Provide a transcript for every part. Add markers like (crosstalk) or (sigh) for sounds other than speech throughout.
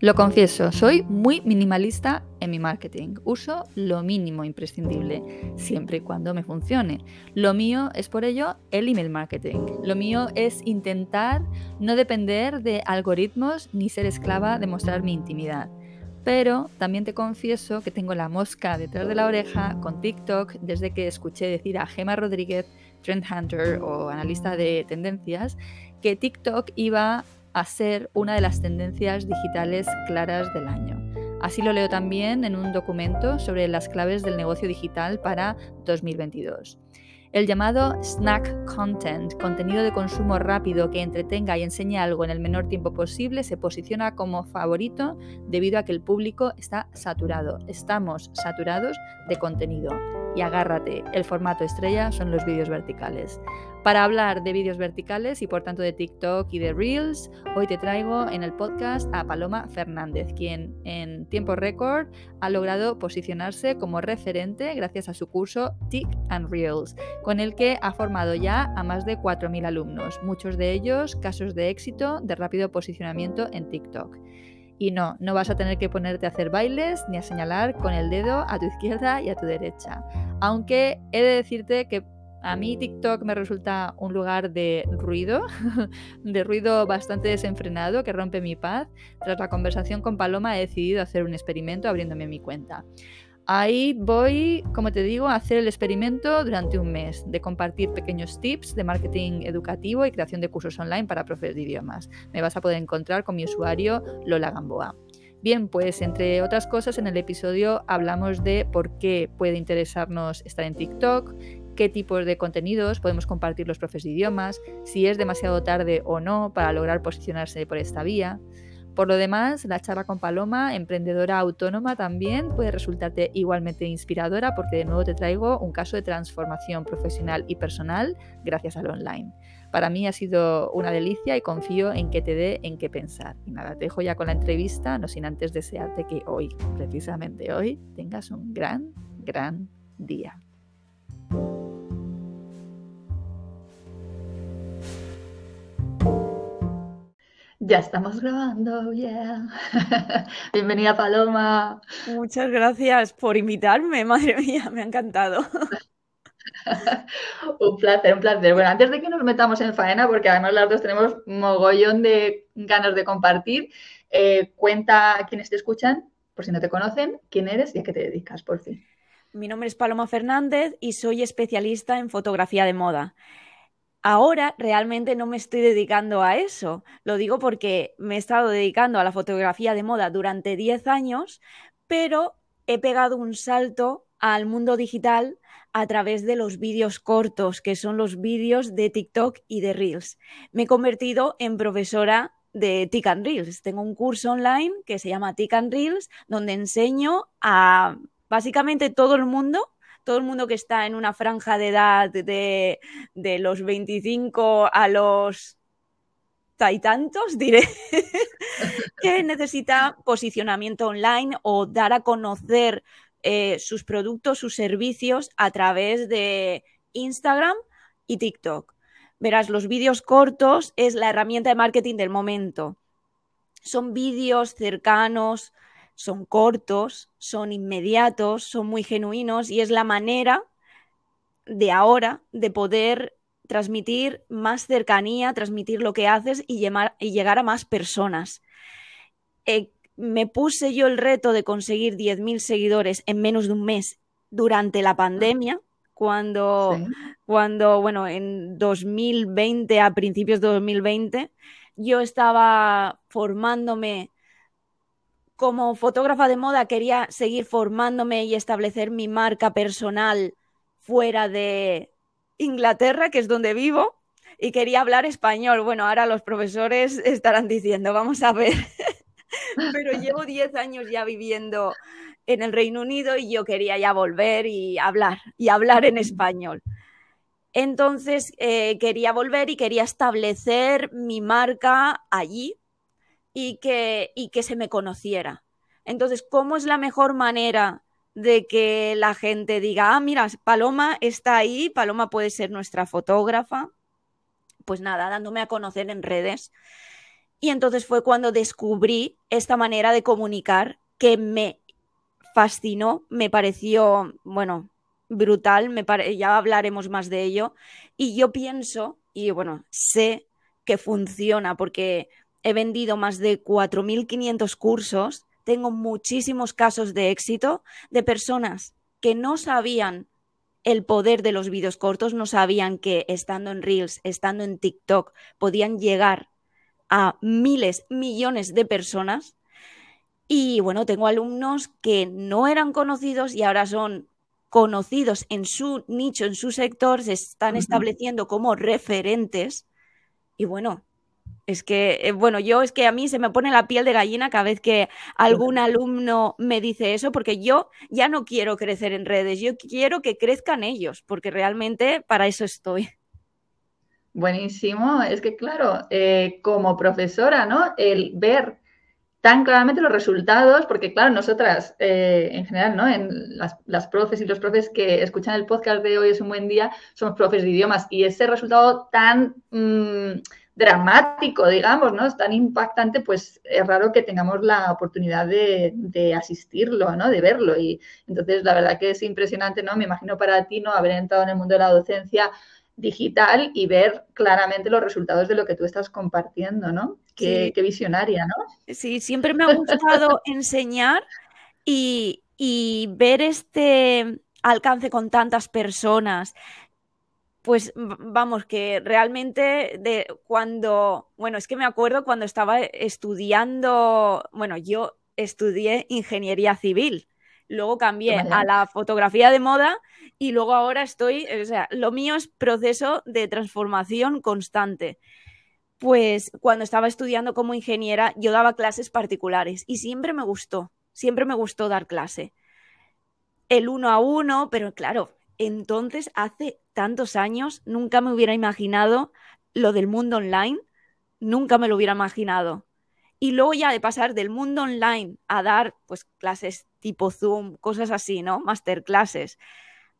Lo confieso, soy muy minimalista en mi marketing. Uso lo mínimo imprescindible, siempre y cuando me funcione. Lo mío es por ello el email marketing. Lo mío es intentar no depender de algoritmos ni ser esclava de mostrar mi intimidad. Pero también te confieso que tengo la mosca detrás de la oreja con TikTok desde que escuché decir a Gemma Rodríguez, trend hunter o analista de tendencias, que TikTok iba a ser una de las tendencias digitales claras del año. Así lo leo también en un documento sobre las claves del negocio digital para 2022. El llamado snack content, contenido de consumo rápido que entretenga y enseñe algo en el menor tiempo posible, se posiciona como favorito debido a que el público está saturado. Estamos saturados de contenido. Y agárrate, el formato estrella son los vídeos verticales. Para hablar de vídeos verticales y por tanto de TikTok y de Reels, hoy te traigo en el podcast a Paloma Fernández, quien en tiempo récord ha logrado posicionarse como referente gracias a su curso Tik and Reels, con el que ha formado ya a más de 4.000 alumnos, muchos de ellos casos de éxito de rápido posicionamiento en TikTok. Y no, no vas a tener que ponerte a hacer bailes ni a señalar con el dedo a tu izquierda y a tu derecha. Aunque he de decirte que a mí TikTok me resulta un lugar de ruido, (laughs) de ruido bastante desenfrenado que rompe mi paz. Tras la conversación con Paloma he decidido hacer un experimento abriéndome mi cuenta. Ahí voy, como te digo, a hacer el experimento durante un mes de compartir pequeños tips de marketing educativo y creación de cursos online para profes de idiomas. Me vas a poder encontrar con mi usuario Lola Gamboa. Bien, pues entre otras cosas en el episodio hablamos de por qué puede interesarnos estar en TikTok, qué tipos de contenidos podemos compartir los profes de idiomas, si es demasiado tarde o no para lograr posicionarse por esta vía. Por lo demás, la charla con Paloma, emprendedora autónoma, también puede resultarte igualmente inspiradora porque de nuevo te traigo un caso de transformación profesional y personal gracias al online. Para mí ha sido una delicia y confío en que te dé en qué pensar. Y nada, te dejo ya con la entrevista, no sin antes desearte que hoy, precisamente hoy, tengas un gran, gran día. Ya estamos grabando, yeah. (laughs) Bienvenida Paloma. Muchas gracias por invitarme, madre mía, me ha encantado. (laughs) un placer, un placer. Bueno, antes de que nos metamos en faena, porque además las dos tenemos mogollón de ganas de compartir, eh, cuenta a quienes te escuchan, por si no te conocen, quién eres y a qué te dedicas, por fin. Mi nombre es Paloma Fernández y soy especialista en fotografía de moda. Ahora realmente no me estoy dedicando a eso. Lo digo porque me he estado dedicando a la fotografía de moda durante 10 años, pero he pegado un salto al mundo digital a través de los vídeos cortos, que son los vídeos de TikTok y de Reels. Me he convertido en profesora de TIC and Reels. Tengo un curso online que se llama TIC and Reels, donde enseño a básicamente todo el mundo todo el mundo que está en una franja de edad de, los 25 a los tantos, diré, (laughs) que necesita posicionamiento online o dar a conocer eh, sus productos, sus servicios a través de Instagram y TikTok. Verás, los vídeos cortos es la herramienta de marketing del momento. Son vídeos cercanos, son cortos, son inmediatos, son muy genuinos y es la manera de ahora de poder transmitir más cercanía, transmitir lo que haces y, llegar a más personas. Eh, me puse yo el reto de conseguir 10.000 seguidores en menos de un mes durante la pandemia, cuando, cuando, bueno, en 2020, a principios de 2020, yo estaba formándome como fotógrafa de moda quería seguir formándome y establecer mi marca personal fuera de Inglaterra, que es donde vivo. y quería hablar español. Bueno, ahora los profesores estarán diciendo, vamos a ver, (laughs) pero llevo 10 años ya viviendo en el Reino Unido y yo quería ya volver y hablar, y hablar en español. Entonces eh, quería volver y quería establecer mi marca allí y que, y que se me conociera. Entonces, ¿cómo es la mejor manera de que la gente diga, ah, mira, Paloma está ahí, Paloma puede ser nuestra fotógrafa? Pues nada, dándome a conocer en redes. Y entonces fue cuando descubrí esta manera de comunicar que me fascinó, me pareció, bueno, brutal, me ya hablaremos más de ello. Y yo pienso, y bueno, sé que funciona porque he vendido más de 4.500 cursos, tengo muchísimos casos de éxito de personas que no sabían el poder de los vídeos cortos, no sabían que estando en Reels, estando en TikTok, podían llegar a miles, millones de personas. Y bueno, tengo alumnos que no eran conocidos y ahora son conocidos en su nicho, en su sector, se están estableciendo como referentes. Y bueno, es que, eh, bueno, yo es que a mí se me pone la piel de gallina cada vez que algún alumno me dice eso, porque yo ya no quiero crecer en redes, yo quiero que crezcan ellos, porque realmente para eso estoy. Buenísimo, es que claro, eh, como profesora, ¿no? El ver tan claramente los resultados, porque claro, nosotras eh, en general, ¿no? En las, las, profes y los profes que escuchan el podcast de hoy es un buen día, somos profes de idiomas y ese resultado tan... Mm, dramático, digamos, ¿no? Es tan impactante, pues es raro que tengamos la oportunidad de, asistirlo, ¿no? De verlo. Y entonces, la verdad que es impresionante, ¿no? Me imagino para ti, ¿no? Haber entrado en el mundo de la docencia digital y ver claramente los resultados de lo que tú estás compartiendo, ¿no? Qué, visionaria, ¿no? Sí, siempre me ha gustado (laughs) enseñar y, y ver este alcance con tantas personas, pues vamos, que realmente de cuando, bueno, es que me acuerdo cuando estaba estudiando, bueno, yo estudié ingeniería civil, luego cambié a la fotografía de moda y luego ahora estoy, o sea, lo mío es proceso de transformación constante. Pues cuando estaba estudiando como ingeniera, yo daba clases particulares y siempre me gustó, siempre me gustó dar clase. El uno a uno, pero claro, entonces hace tantos años nunca me hubiera imaginado lo del mundo online, nunca me lo hubiera imaginado. Y luego ya de pasar del mundo online a dar pues clases tipo Zoom, cosas así, ¿no? Masterclasses,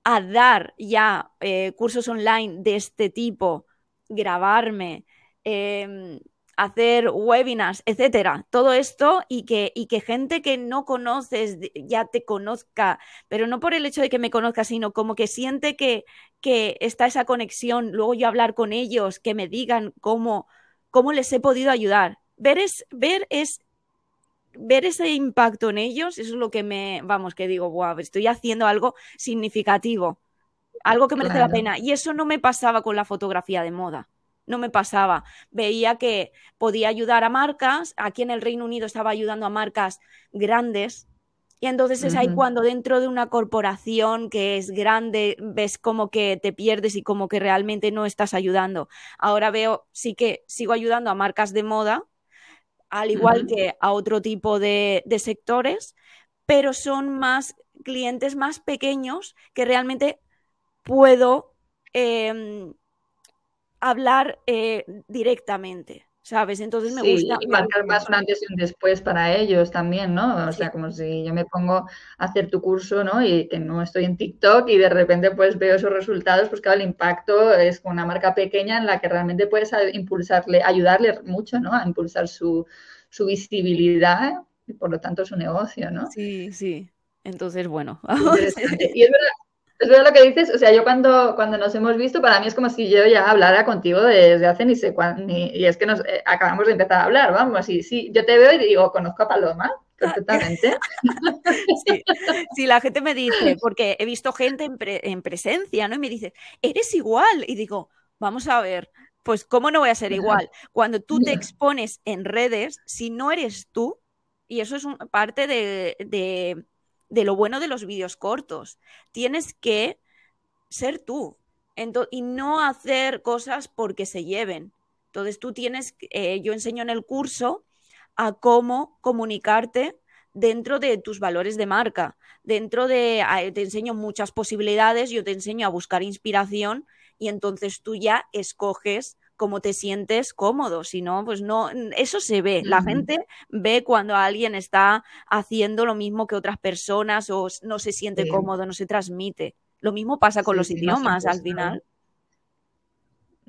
a dar ya eh, cursos online de este tipo, grabarme, em, hacer webinars, etcétera. Todo esto y que, y que gente que no conoces ya te conozca, pero no por el hecho de que me conozca, sino como que siente que, que está esa conexión, luego yo hablar con ellos, que me digan cómo, cómo les he podido ayudar. Ver es, ver es ver ese impacto en ellos, eso es lo que me, vamos, que digo, wow, estoy haciendo algo significativo, algo que merece la pena. Y eso no me pasaba con la fotografía de moda no me pasaba. Veía que podía ayudar a marcas, aquí en el Reino Unido estaba ayudando a marcas grandes. Y entonces es ahí cuando dentro de una corporación que es grande ves como que te pierdes y como que realmente no estás ayudando. Ahora veo, sí que sigo ayudando a marcas de moda, al igual que a otro tipo de, sectores, pero son más clientes más pequeños que realmente puedo em, hablar eh, directamente. ¿Sabes? Entonces me gusta. Y marcar más un antes y un después para ellos también, ¿no? O sea, como si yo me pongo a hacer tu curso, ¿no? Y que no estoy en TikTok y de repente pues veo esos resultados, pues claro, el impacto es con una marca pequeña en la que realmente puedes impulsarle, ayudarle mucho, ¿no? A impulsar su, su visibilidad y por lo tanto su negocio, ¿no? Sí, sí. Entonces, bueno. (laughs) y es verdad, es verdad lo que dices, o sea, yo cuando, cuando nos hemos visto, para mí es como si yo ya hablara contigo desde hace ni sé cuándo, y es que nos eh, acabamos de empezar a habar, vamos, y sí, yo te veo y digo, conozco a Paloma perfectamente. (laughs) Sí, la gente me dice, porque he visto gente en, en presencia, ¿no? Y me dice, eres igual, y digo, vamos a ver, pues ¿cómo no voy a ser igual? Cuando tú te expones en redes, si no eres tú, y eso es parte de de lo bueno de los vídeos cortos. Tienes que ser tú. y no hacer cosas porque se lleven. Entonces tú tienes, eh, yo enseño en el curso a cómo comunicarte dentro de tus valores de marca, dentro de, te enseño muchas posibilidades, yo te enseño a buscar inspiración y entonces tú ya escoges cómo te sientes cómodo, si no, pues no, eso se ve, la gente ve cuando alguien está haciendo lo mismo que otras personas o no se siente cómodo, no se transmite. Lo mismo pasa con los idiomas al final.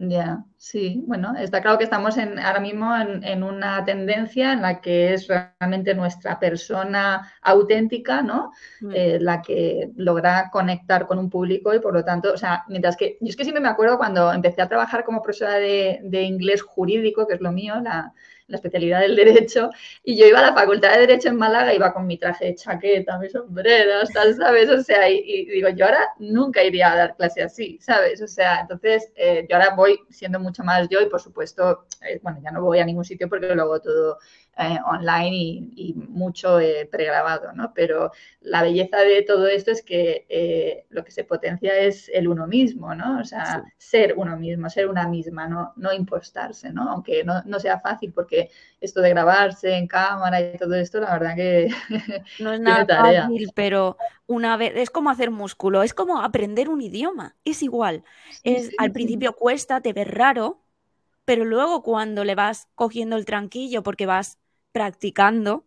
Ya, sí, bueno, está claro que estamos en, ahora mismo en, una tendencia en la que es realmente nuestra persona auténtica, ¿no? Mm. Eh, la que logra conectar con un público y por lo tanto, o sea, mientras que yo es que siempre me acuerdo cuando empecé a trabajar como profesora de, de inglés jurídico, que es lo mío, la, la especialidad del Derecho, y yo iba a la Facultad de Derecho en Málaga, iba con mi traje de chaqueta, mis sombreros, tal, ¿sabes? O sea, y, digo, yo ahora nunca iría a dar clase así, ¿sabes? O sea, entonces eh, yo ahora voy siendo mucho más yo y por supuesto, eh, bueno, ya no voy a ningún sitio porque lo todo eh, online y, mucho pregrabado, ¿no? Pero la belleza de todo esto es que lo que se potencia es el uno mismo, ¿no? O sea, ser uno mismo, ser una misma, no, no impostarse, ¿no? Aunque no, no sea fácil porque esto de grabarse en cámara y todo esto, la verdad que (laughs) no es (laughs) nada fácil, pero una vez es como hacer músculo, es como aprender un idioma, es igual. es al principio cuesta, te ves raro, pero luego cuando le vas cogiendo el tranquillo porque vas practicando,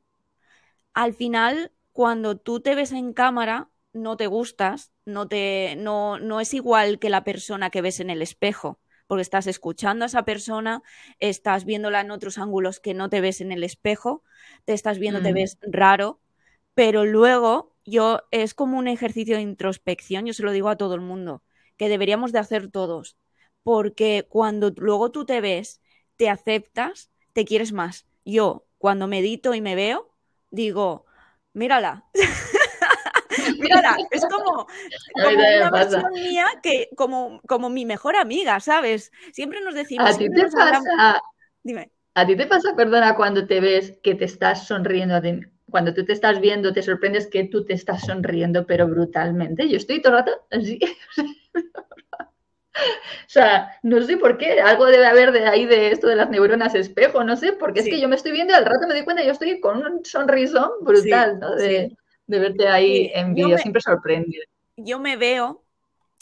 al final cuando tú te ves en cámara no te gustas, no te no no es igual que la persona que ves en el espejo porque estás escuchando a esa persona, estás viéndola en otros ángulos que no te ves en el espejo, te estás viendo, te mm. ves raro, pero luego yo es como un ejercicio de introspección, yo se lo digo a todo el mundo, que deberíamos de hacer todos, porque cuando luego tú te ves, te aceptas, te quieres más. Yo, cuando medito y me veo, digo, mírala. (laughs) Mira, es como, (laughs) una persona mía que, como, como mi mejor amiga, ¿sabes? Siempre nos decimos. ¿A ti te pasa? Dime. ¿A ti te pasa, perdona, cuando te ves que te estás sonriendo Cuando tú te estás viendo, te sorprendes que tú te estás sonriendo, pero brutalmente. Yo estoy todo el rato así. (laughs) (laughs) O sea, no sé por qué, algo debe haber de ahí de esto de las neuronas espejo, no sé, porque es que yo me estoy viendo al rato me doy cuenta, yo estoy con un sonrisón brutal, ¿no? De, de verte ahí en vídeo, siempre sorprende. Yo me veo,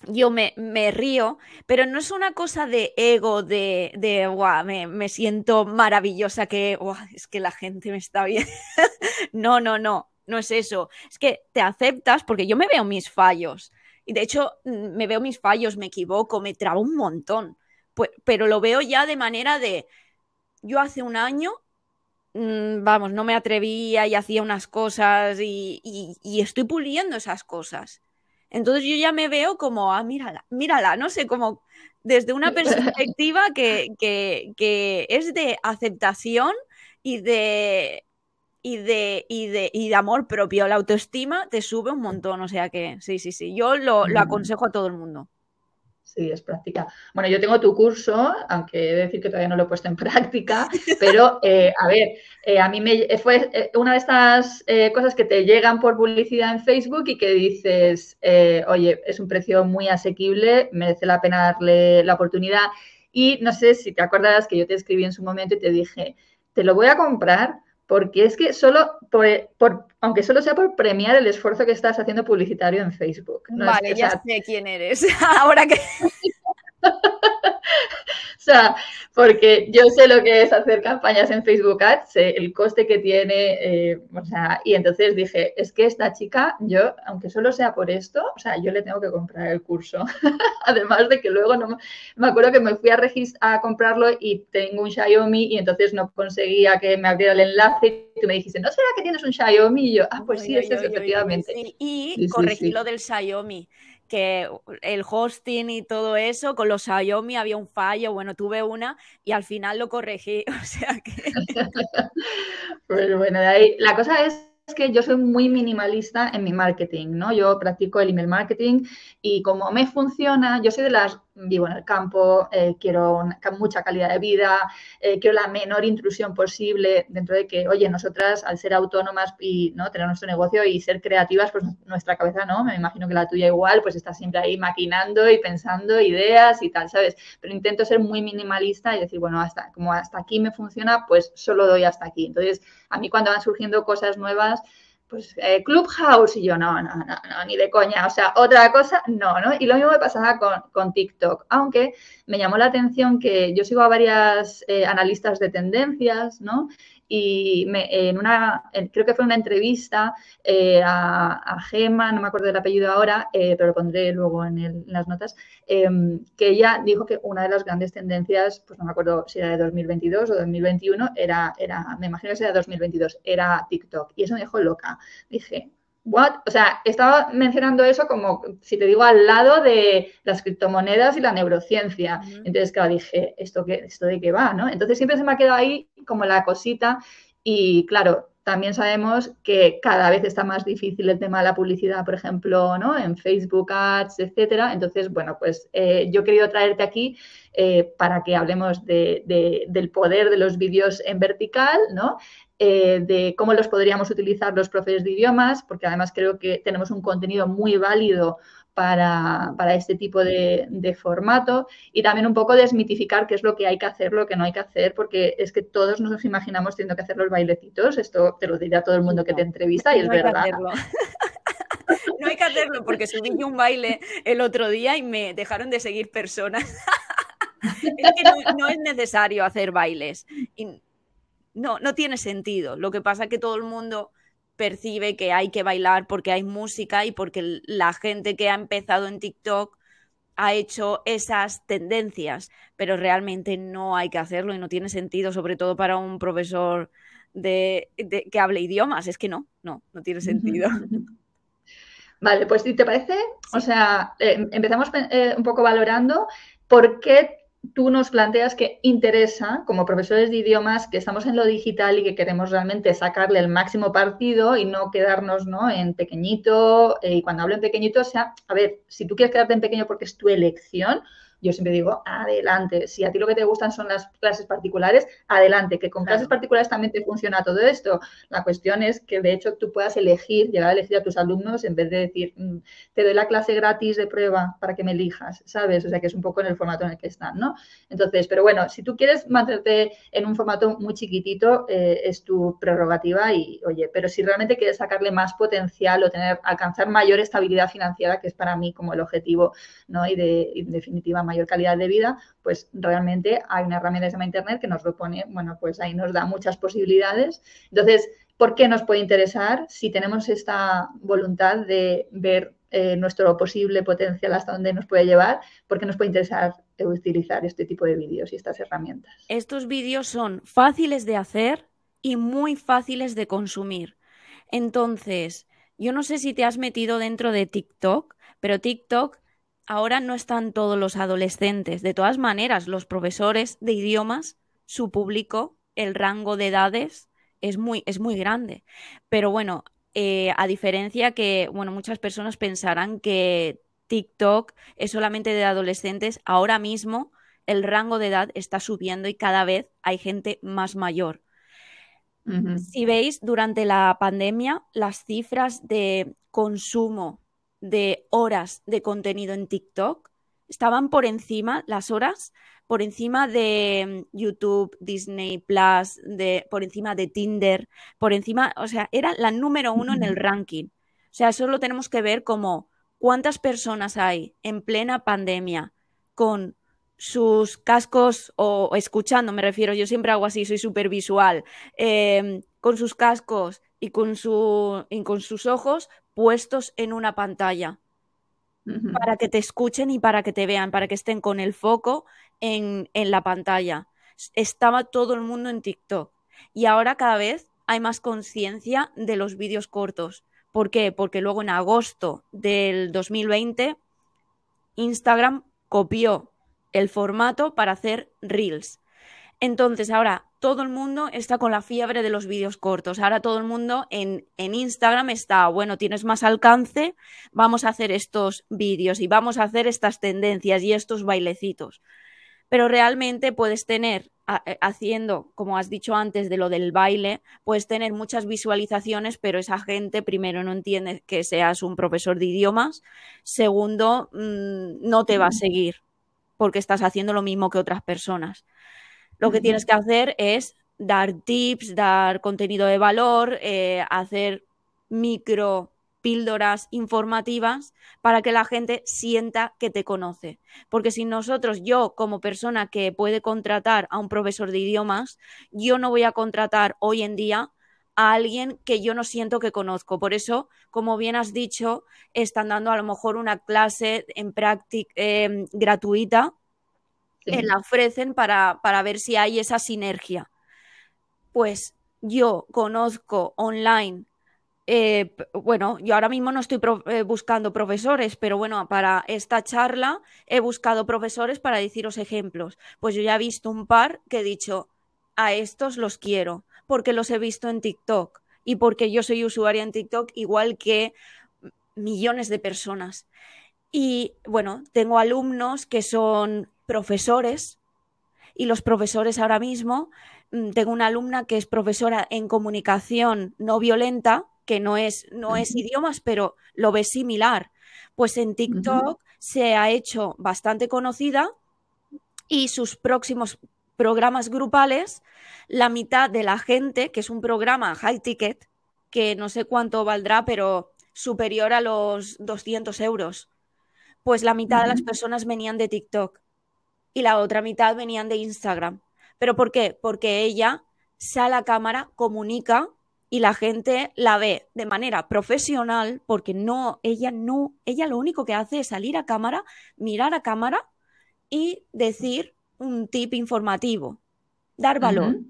yo me, me, río, pero no es una cosa de ego, de, de me, me, siento maravillosa, que es que la gente me está bien. (laughs) no, no, no, no es eso. Es que te aceptas porque yo me veo mis fallos. Y de hecho, mm, me veo mis fallos, me equivoco, me trabo un montón. Pues, pero lo veo ya de manera de, yo hace un año Mm, vamos, no me atrevía y hacía unas cosas y, estoy puliendo esas cosas. Entonces yo ya me veo como, ah, mírala, mírala, no sé, como desde una perspectiva que, que, es de aceptación y de, y de, y de, y de amor propio. La autoestima te sube un montón, o sea que sí, sí, sí, yo lo, lo aconsejo a todo el mundo. Sí, es práctica. Bueno, yo tengo tu curso, aunque he de decir que todavía no lo he puesto en (laughs) práctica, pero eh, a ver, eh, a mí me fue eh, una de estas cosas que te llegan por publicidad en Facebook y que dices, oye, es un precio muy asequible, merece la pena darle la oportunidad. Y no sé si te acuerdas que yo te escribí en su momento y te dije, te lo voy a comprar porque es que solo, por, aunque solo sea por premiar el esfuerzo que estás haciendo publicitario en Facebook. vale, ya sé quién eres. (laughs) Ahora que... (laughs) (laughs) O sea, porque yo sé lo que es hacer campañas en Facebook Ads, sé el coste que tiene, eh, o sea, y entonces dije, es que esta chica, yo, aunque solo sea por esto, o sea, yo le tengo que comprar el curso. (laughs) Además de que luego no me, acuerdo que me fui a, a comprarlo y tengo un Xiaomi y entonces no conseguía que me abriera el enlace y tú me dijiste, ¿no será que tienes un Xiaomi? Y yo, ah, pues sí, es efectivamente. y corregí lo del Xiaomi que el hosting y todo eso, con los Xiaomi había un fallo, bueno, tuve una y al final lo corregí, (laughs) o sea que... (laughs) pues bueno, de ahí, la cosa es que yo soy muy minimalista en mi marketing, ¿no? Yo practico el email marketing y como me funciona, yo soy de las vivo en el campo, eh, quiero mucha calidad de vida, eh, quiero la menor intrusión posible dentro de que, oye, nosotras al ser autónomas y no tener nuestro negocio y ser creativas, pues nuestra cabeza no, me imagino que la tuya igual, pues está siempre ahí maquinando y pensando ideas y tal, ¿sabes? Pero intento ser muy minimalista y decir, bueno, hasta como hasta aquí me funciona, pues solo doy hasta aquí. Entonces, a mí cuando van surgiendo cosas nuevas, pues eh, Clubhouse y yo, no, no, no, no, ni de coña, o sea, otra cosa, no, ¿no? Y lo mismo me pasaba con, con TikTok, aunque me llamó la atención que yo sigo a varias eh, analistas de tendencias, ¿no? Y en una, creo que fue una entrevista eh, a, Gema, no me acuerdo del apellido ahora, eh, pero lo pondré luego en, las notas, em, que ella dijo que una de las grandes tendencias, pues no me acuerdo si era de 2022 o 2021, era, era me imagino que era 2022, era TikTok. Y eso me dejó loca. Dije, What? O sea, estaba mencionando eso como, si te digo, al lado de las criptomonedas y la neurociencia. Entonces, claro, dije, ¿esto, qué, ¿esto de qué va? ¿no? Entonces, siempre se me ha quedado ahí como la cosita. Y claro, también sabemos que cada vez está más difícil el tema de la publicidad, por ejemplo, ¿no? En Facebook Ads, etcétera. Entonces, bueno, pues eh, yo he querido traerte aquí eh, para que hablemos del poder de los vídeos en vertical, ¿no? Eh, de cómo los podríamos utilizar los profes de idiomas, porque además creo que tenemos un contenido muy válido para, este tipo de, formato y también un poco desmitificar qué es lo que hay que hacer, lo que no hay que hacer, porque es que todos nos imaginamos teniendo que hacer los bailecitos. Esto te lo dirá todo el mundo que te entrevista y es verdad. (laughs) no hay que hacerlo porque subí un baile el otro día y me dejaron de seguir personas. (laughs) es que no, es necesario hacer bailes. Y no, no tiene sentido. Lo que pasa es que todo el mundo percibe que hay que bailar porque hay música y porque la gente que ha empezado en TikTok ha hecho esas tendencias, pero realmente no hay que hacerlo y no tiene sentido, sobre todo para un profesor de, que hable idiomas. Es que no, no, no tiene sentido. (laughs) Vale, pues si te parece, o sea, eh, empezamos eh, un poco valorando por qué tú nos planteas que interesa, como profesores de idiomas, que estamos en lo digital y que queremos realmente sacarle el máximo partido y no quedarnos ¿no? en pequeñito. Eh, y cuando hablo en pequeñito, o sea, a ver, si tú quieres quedarte en pequeño porque es tu elección, yo siempre digo, adelante. Si a ti lo que te gustan son las clases particulares, adelante, que con clases particulares también te funciona todo esto. La cuestión es que, de hecho, tú puedas elegir, llegar a elegir a tus alumnos en vez de decir, mm, te doy la clase gratis de prueba para que me elijas, ¿sabes? O sea, que es un poco en el formato en el que están, ¿no? Entonces, pero bueno, si tú quieres mantenerte en un formato muy chiquitito, eh, es tu prerrogativa y, oye, pero si realmente quieres sacarle más potencial o tener, alcanzar mayor estabilidad financiera, que es para mí como el objetivo, ¿no? Y de, en definitiva, mayor calidad de vida, pues realmente hay una herramienta que se llama Internet que nos lo pone, bueno, pues ahí nos da muchas posibilidades. Entonces, ¿por qué nos puede interesar si tenemos esta voluntad de ver eh, nuestro posible potencial hasta dónde nos puede llevar? ¿Por qué nos puede interesar utilizar este tipo de vídeos y estas herramientas? Estos vídeos son fáciles de hacer y muy fáciles de consumir. Entonces, yo no sé si te has metido dentro de TikTok, pero TikTok ahora no están todos los adolescentes. De todas maneras, los profesores de idiomas, su público, el rango de edades es muy, es muy grande. Pero bueno, eh, a diferencia que, bueno, muchas personas pensarán que TikTok es solamente de adolescentes, ahora mismo el rango de edad está subiendo y cada vez hay gente más mayor. Si veis, durante la pandemia, las cifras de consumo de horas de contenido en TikTok estaban por encima, las horas, por encima de mm, YouTube, Disney Plus, de, por encima de Tinder, por encima, o sea, era la número uno en el ranking. O sea, eso lo tenemos que ver como cuántas personas hay en plena pandemia con sus cascos o, escuchando, me refiero, yo siempre hago así, soy súper visual, em, con sus cascos y con, su, y con sus ojos puestos en una pantalla para que te escuchen y para que te vean, para que estén con el foco en, en la pantalla. Estaba todo el mundo en TikTok y ahora cada vez hay más conciencia de los vídeos cortos. ¿Por qué? Porque luego en agosto del 2020 Instagram copió el formato para hacer reels. Entonces ahora todo el mundo está con la fiebre de los vídeos cortos. Ahora todo el mundo en, en, Instagram está, bueno, tienes más alcance, vamos a hacer estos vídeos y vamos a hacer estas tendencias y estos bailecitos. Pero realmente puedes tener, eh, haciendo, como has dicho antes, de lo del baile, puedes tener muchas visualizaciones, pero esa gente, primero, no entiende que seas un profesor de idiomas, segundo, mm, no te va a seguir porque estás haciendo lo mismo que otras personas. Lo que tienes que hacer es dar tips, dar contenido de valor, eh, hacer micro píldoras informativas para que la gente sienta que te conoce. Porque si nosotros, yo como persona que puede contratar a un profesor de idiomas, yo no voy a contratar hoy en día a alguien que yo no siento que conozco. Por eso, como bien has dicho, están dando a lo mejor una clase en práctica eh, gratuita eh, la ofrecen para, para ver si hay esa sinergia. Pues yo conozco online eh, bueno, yo ahora mismo no estoy eh, buscando profesores, pero bueno, para esta charla he buscado profesores para deciros ejemplos. Pues yo ya he visto un par que he dicho, a estos los quiero, porque los he visto en TikTok y porque yo soy usuaria en TikTok igual que millones de personas. Y bueno, tengo alumnos que son profesores y los profesores ahora mismo, mm, tengo una alumna que es profesora en comunicación no violenta, que no es, no es idiomas, pero lo ve similar. Pues en TikTok se ha hecho bastante conocida y sus próximos programas grupales, la mitad de la gente, que es un programa high ticket, que no sé cuánto valdrá, pero superior a los 200 euros, pues la mitad de las personas venían de TikTok y la otra mitad venían de Instagram. ¿Pero por qué? Porque ella sale a la cámara, comunica y la gente la ve de manera profesional porque no, ella no, ella lo único que hace es salir a cámara, mirar a cámara y decir un tip informativo, dar valor.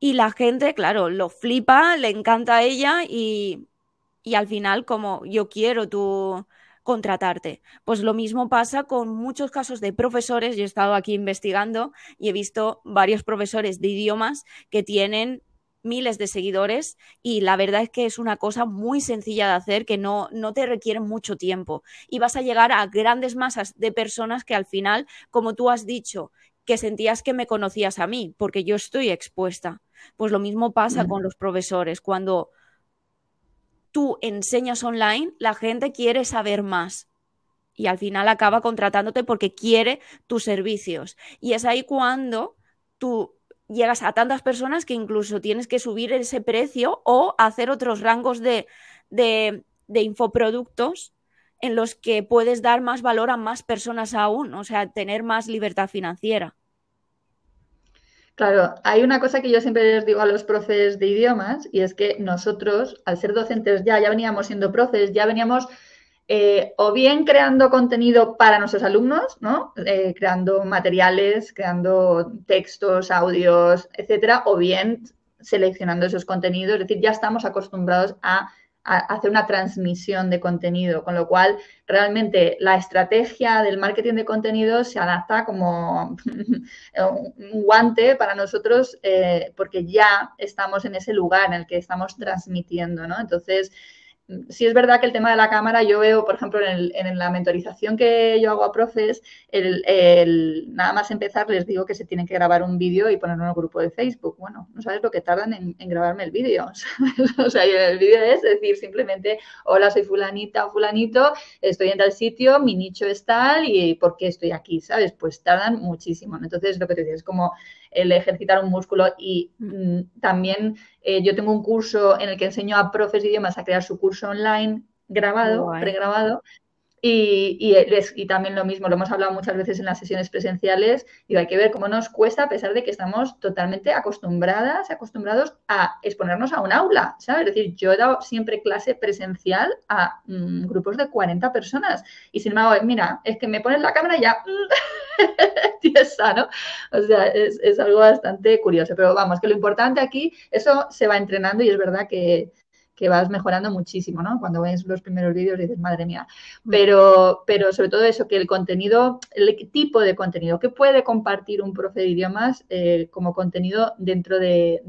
Y la gente, claro, lo flipa, le encanta a ella y, y al final como yo quiero tu, contratarte. Pues lo mismo pasa con muchos casos de profesores. Yo he estado aquí investigando y he visto varios profesores de idiomas que tienen miles de seguidores y la verdad es que es una cosa muy sencilla de hacer que no, no te requiere mucho tiempo y vas a llegar a grandes masas de personas que al final, como tú has dicho, que sentías que me conocías a mí porque yo estoy expuesta. Pues lo mismo pasa con los profesores. Cuando tú enseñas online, la gente quiere saber más y al final acaba contratándote porque quiere tus servicios. Y es ahí cuando tú llegas a tantas personas que incluso tienes que subir ese precio o hacer otros rangos de, de, infoproductos en los que puedes dar más valor a más personas aún, o sea, tener más libertad financiera. Claro, hay una cosa que yo siempre les digo a los profes de idiomas y es que nosotros, al ser docentes ya, ya veníamos siendo profes, ya veníamos eh, o bien creando contenido para nuestros alumnos, ¿no? Eh, creando materiales, creando textos, audios, etcétera, o bien seleccionando esos contenidos, es decir, ya estamos acostumbrados a hacer una transmisión de contenido, con lo cual realmente la estrategia del marketing de contenido se adapta como (laughs) un guante para nosotros eh, porque ya estamos en ese lugar en el que estamos transmitiendo, ¿no? Entonces, sí es verdad que el tema de la cámara, yo veo, por ejemplo, en, la mentorización que yo hago a profes, nada más empezar les digo que se tienen que grabar un vídeo y ponerlo en el grupo de Facebook. Bueno, no sabes lo que tardan en, grabarme el vídeo. (laughs) o sea, el vídeo es decir simplemente, hola, soy fulanita o fulanito, estoy en tal sitio, mi nicho es tal y ¿por qué estoy aquí? ¿Sabes? Pues tardan muchísimo. Entonces, lo que te digo es como el ejercitar un músculo y mm, también eh, yo tengo un curso en el que enseño a profes de idiomas a crear su curso online grabado, pregrabado, y, y, también lo mismo, lo hemos hablado muchas veces en las sesiones presenciales, y hay que ver cómo nos cuesta, a pesar de que estamos totalmente acostumbradas, acostumbrados a exponernos a un aula, ¿sabes? Es decir, yo he dado siempre clase presencial a mm, grupos de 40 personas, y sin embargo, mira, es que me pones la cámara y ya, (laughs) tiesa, ¿no? O sea, es, es algo bastante curioso, pero vamos, que lo importante aquí, eso se va entrenando y es verdad que que vas mejorando muchísimo, ¿no? Cuando ves los primeros vídeos dices, madre mía. Mm. Pero, pero sobre todo eso, que el contenido, el tipo de contenido que puede compartir un profe de idiomas eh, como contenido dentro de,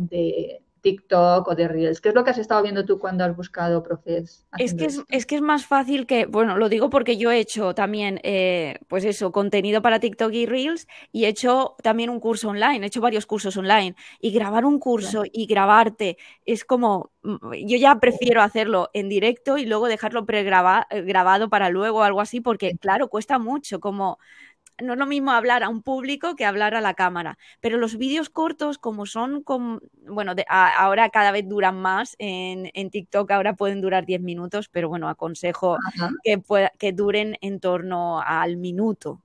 TikTok o de Reels? ¿Qué es lo que has estado viendo tú cuando has buscado profes? Es que es, que es más fácil que, bueno, lo digo porque yo he hecho también, eh, pues eso, contenido para TikTok y Reels y he hecho también un curso online, he hecho varios cursos online y grabar un curso y grabarte es como, mm, yo ya prefiero hacerlo en directo y luego dejarlo pregrabado para luego algo así porque, claro, cuesta mucho, como no es lo mismo hablar a un público que hablar a la cámara. Pero los vídeos cortos, como son, bueno, ahora cada vez duran más. En, TikTok ahora pueden durar 10 minutos, pero bueno, aconsejo que, que duren en torno al minuto.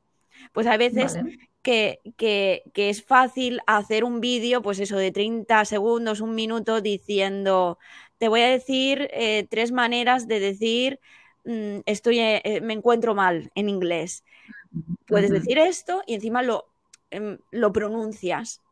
Pues a veces que, que, es fácil hacer un vídeo, pues eso, de 30 segundos, un minuto, diciendo, te voy a decir eh, tres maneras de decir mm, estoy, eh, me encuentro mal en inglés puedes decir esto y encima lo, em, lo pronuncias.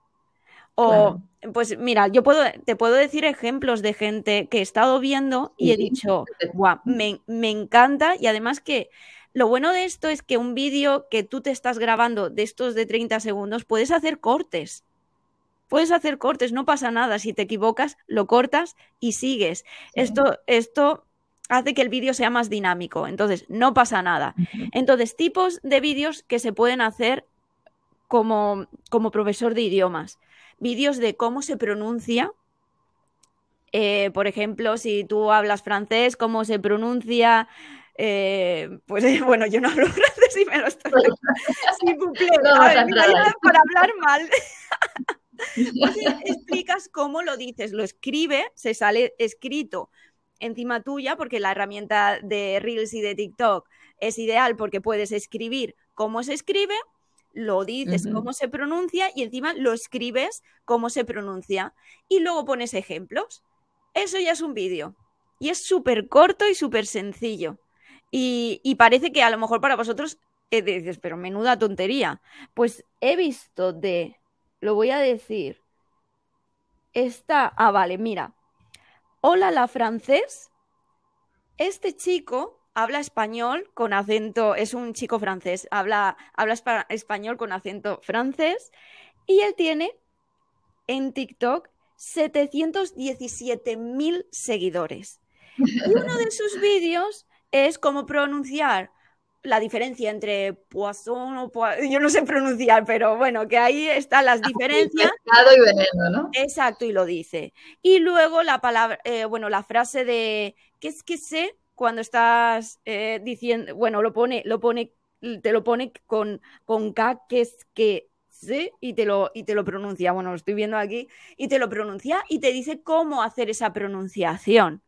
O, pues mira, yo puedo, te puedo decir ejemplos de gente que he estado viendo y he dicho, (laughs) guau, me, me encanta y además que lo bueno de esto es que un vídeo que tú te estás grabando de estos de 30 segundos, puedes hacer cortes. Puedes hacer cortes, no pasa nada. Si te equivocas, lo cortas y sigues. Esto, esto hace que el vídeo sea más dinámico. Entonces, no pasa nada. Entonces, tipos de vídeos que se pueden hacer como, como profesor de idiomas. Vídeos de cómo se pronuncia. Eh, por ejemplo, si tú hablas francés, cómo se pronuncia. Eh, pues (laughs) bueno, yo no hablo (laughs) francés y me lo estoy. (laughs) para hablar mal. Pues, explicas cómo lo dices, lo escribe, se sale escrito encima tuya, porque la herramienta de Reels y de TikTok es ideal porque puedes escribir cómo se escribe, lo dices cómo se pronuncia y encima lo escribes cómo se pronuncia y luego pones ejemplos. Eso ya es un vídeo. Y es súper corto y súper sencillo. Y, parece que a lo mejor para vosotros eh, dices, pero menuda tontería. Pues he visto de, lo voy a decir, está, ah, vale, mira, Hola la francés. Este chico habla español con acento, es un chico francés, habla, habla español con acento francés y él tiene en TikTok 717 mil seguidores. Y uno de sus vídeos es cómo pronunciar la diferencia entre poisson o yo no sé pronunciar, pero bueno, que ahí están las (laughs) diferencias. y veneno, ¿no? Exacto, y lo dice. Y luego la palabra, eh, bueno, la frase de ¿qué es que sé? Cuando estás eh, diciendo, bueno, lo pone, lo pone, te lo pone con, con K, que es que sé, y te lo, y te lo pronuncia. Bueno, lo estoy viendo aquí, y te lo pronuncia y te dice cómo hacer esa pronunciación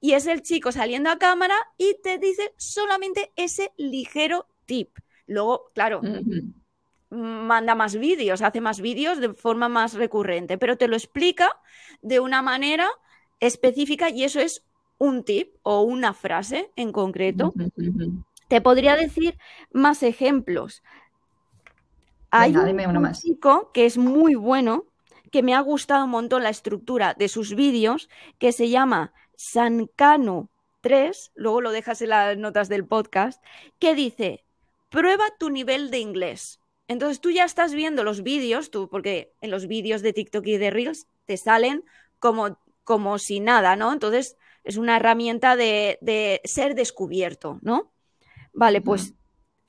y es el chico saliendo a cámara y te dice solamente ese ligero tip. Luego, claro, manda más vídeos, hace más vídeos de forma más recurrente, pero te lo explica de una manera específica y eso es un tip o una frase en concreto. Te podría decir más ejemplos. Hay un, chico que es muy bueno, que me ha gustado un montón la estructura de sus vídeos, que se llama Sancano 3, luego lo dejas en las notas del podcast, que dice, prueba tu nivel de inglés. Entonces tú ya estás viendo los vídeos, tú, porque en los vídeos de TikTok y de Reels te salen como, como si nada, ¿no? Entonces es una herramienta de, de ser descubierto, ¿no? Vale, pues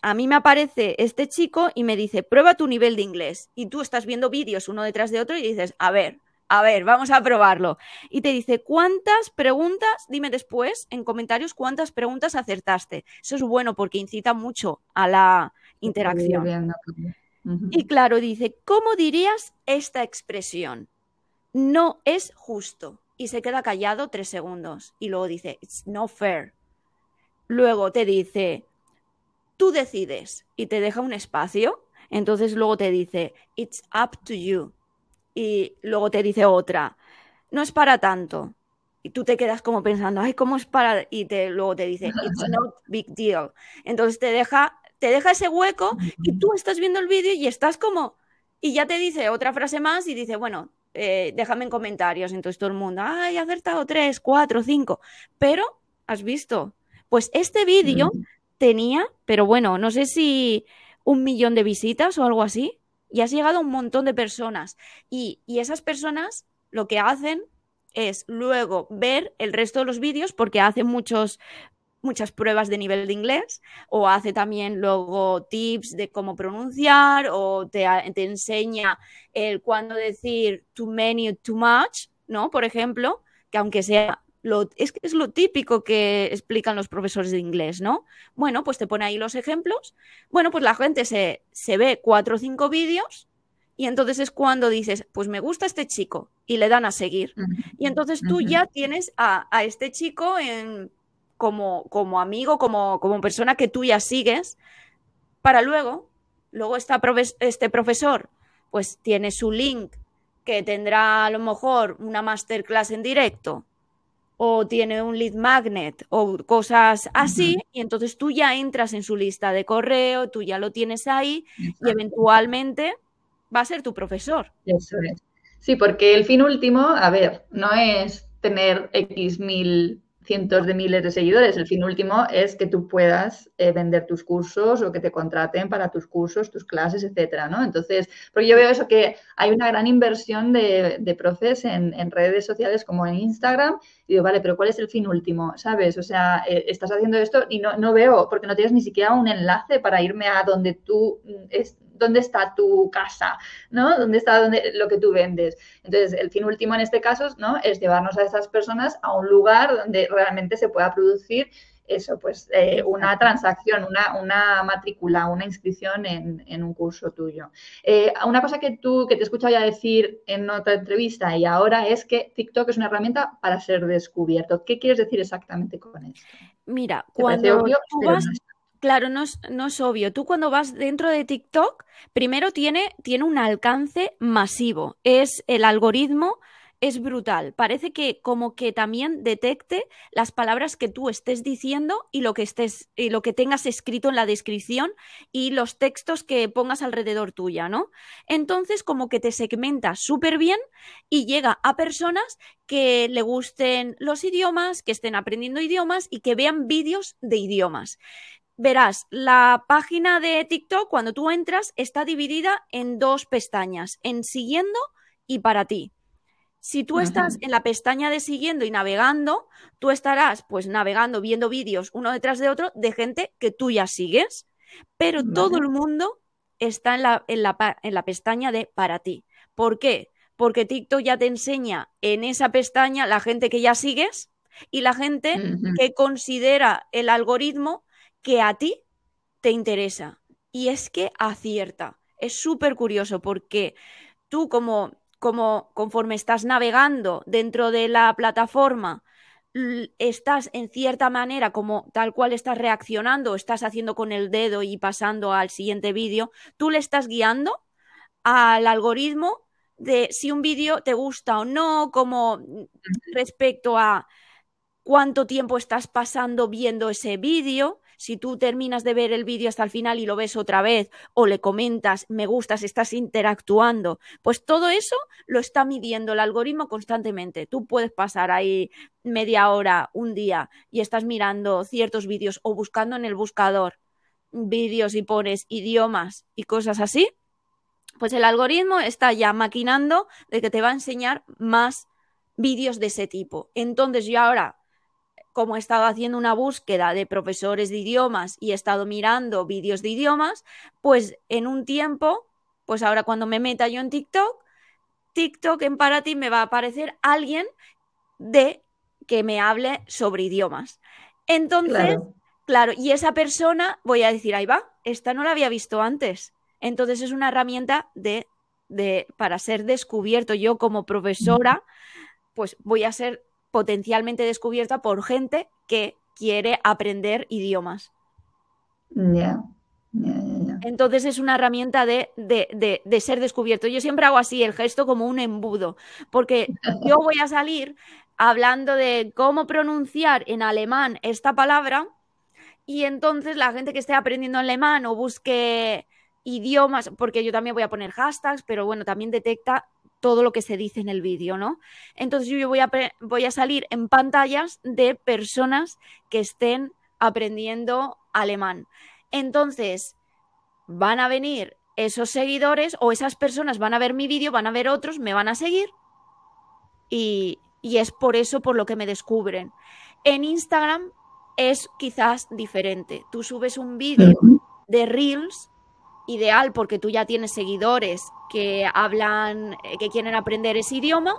a mí me aparece este chico y me dice, prueba tu nivel de inglés. Y tú estás viendo vídeos uno detrás de otro y dices, a ver, a ver, vamos a probarlo. Y te dice, ¿cuántas preguntas? Dime después en comentarios cuántas preguntas acertaste. Eso es bueno porque incita mucho a la interacción. Y claro, dice, ¿cómo dirías esta expresión? No es justo. Y se queda callado tres segundos. Y luego dice, it's no fair. Luego te dice, tú decides. Y te deja un espacio. Entonces luego te dice, it's up to you y luego te dice otra, no es para tanto. Y tú te quedas como pensando, ay, ¿cómo es para? Y te, luego te dice, it's (laughs) not big deal. Entonces te deja, te deja ese hueco y tú estás viendo el vídeo y estás como, y ya te dice otra frase más y dice, bueno, eh, déjame en comentarios. Entonces todo el mundo, ay, he acertado tres, cuatro, cinco. Pero, ¿has visto? Pues este vídeo tenía, pero bueno, no sé si un millón de visitas o algo así. Y has llegado a un montón de personas. Y, y esas personas lo que hacen es luego ver el resto de los vídeos porque hacen muchos muchas pruebas de nivel de inglés o hace también luego tips de cómo pronunciar o te, enseña el cuándo decir too many too much, ¿no? Por ejemplo, que aunque sea lo, es, es lo típico que explican los profesores de inglés, ¿no? Bueno, pues te pone ahí los ejemplos. Bueno, pues la gente se, se ve cuatro o cinco vídeos y entonces es cuando dices, pues me gusta este chico y le dan a seguir. Y entonces tú ya tienes a, a este chico en como, como amigo, como, como persona que tú ya sigues, para luego, luego está este profesor, pues tiene su link que tendrá a lo mejor una masterclass en directo o tiene un lead magnet o cosas así, y entonces tú ya entras en su lista de correo, tú ya lo tienes ahí y eventualmente va a ser tu profesor. Eso es. Sí, porque el fin último, a ver, no es tener X mil cientos de miles de seguidores. El fin último es que tú puedas eh, vender tus cursos o que te contraten para tus cursos, tus clases, etcétera, ¿no? Entonces, porque yo veo eso que hay una gran inversión de, de profes en, redes sociales como en Instagram y digo, vale, pero ¿cuál es el fin último? ¿Sabes? O sea, eh, estás haciendo esto y no, no veo, porque no tienes ni siquiera un enlace para irme a donde tú mm, es, dónde está tu casa, ¿no? ¿Dónde está donde, lo que tú vendes? Entonces, el fin último en este caso, ¿no? Es llevarnos a esas personas a un lugar donde realmente se pueda producir eso, pues eh, una transacción, una, una, matrícula, una inscripción en, un curso tuyo. Eh, una cosa que tú, que te he escuchado ya decir en otra entrevista y ahora es que TikTok es una herramienta para ser descubierto. ¿Qué quieres decir exactamente con esto? Mira, cuando tú vas, Claro, no es, no es, obvio. Tú cuando vas dentro de TikTok, primero tiene, tiene un alcance masivo. Es el algoritmo es brutal. Parece que como que también detecte las palabras que tú estés diciendo y lo que estés y lo que tengas escrito en la descripción y los textos que pongas alrededor tuya, ¿no? Entonces como que te segmenta súper bien y llega a personas que le gusten los idiomas, que estén aprendiendo idiomas y que vean vídeos de idiomas verás, la página de TikTok, cuando tú entras, está dividida en dos pestañas, en siguiendo y para ti. Si tú estás en la pestaña de siguiendo y navegando, tú estarás pues navegando, viendo vídeos uno detrás de otro de gente que tú ya sigues, pero todo el mundo está en la, en, la, en la pestaña de para ti. ¿Por qué? Porque TikTok ya te enseña en esa pestaña la gente que ya sigues y la gente que considera el algoritmo que a ti te interesa. Y es que acierta. Es súper curioso porque tú como, como conforme estás navegando dentro de la plataforma, estás en cierta manera como tal cual estás reaccionando, estás haciendo con el dedo y pasando al siguiente vídeo, tú le estás guiando al algoritmo de si un vídeo te gusta o no, como respecto a cuánto tiempo estás pasando viendo ese vídeo, si tú terminas de ver el vídeo hasta el final y lo ves otra vez o le comentas, me gustas, estás interactuando, pues todo eso lo está midiendo el algoritmo constantemente. Tú puedes pasar ahí media hora, un día y estás mirando ciertos vídeos o buscando en el buscador vídeos y pones idiomas y cosas así, pues el algoritmo está ya maquinando de que te va a enseñar más vídeos de ese tipo. Entonces yo ahora como he estado haciendo una búsqueda de profesores de idiomas y he estado mirando vídeos de idiomas, pues en un tiempo, pues ahora cuando me meta yo en TikTok, TikTok en para ti me va a aparecer alguien de que me hable sobre idiomas. Entonces, claro. y esa persona, voy a decir, ahí va, esta no la había visto antes. Entonces es una herramienta de, de para ser descubierto. Yo como profesora, pues voy a ser potencialmente descubierta por gente que quiere aprender idiomas. Ya. Entonces es una herramienta de, de, de, ser descubierto. Yo siempre hago así el gesto como un embudo, porque yo (laughs) voy a salir hablando de cómo pronunciar en alemán esta palabra y entonces la gente que esté aprendiendo alemán o busque idiomas, porque yo también voy a poner hashtags, pero bueno, también detecta todo lo que se dice en el vídeo, ¿no? Entonces yo voy a, voy a salir en pantallas de personas que estén aprendiendo alemán. Entonces, van a venir esos seguidores o esas personas van a ver mi vídeo, van a ver otros, me van a seguir y, y es por eso por lo que me descubren. En Instagram es quizás diferente. Tú subes un vídeo de Reels, ideal porque tú ya tienes seguidores que hablan, eh, que quieren aprender ese idioma,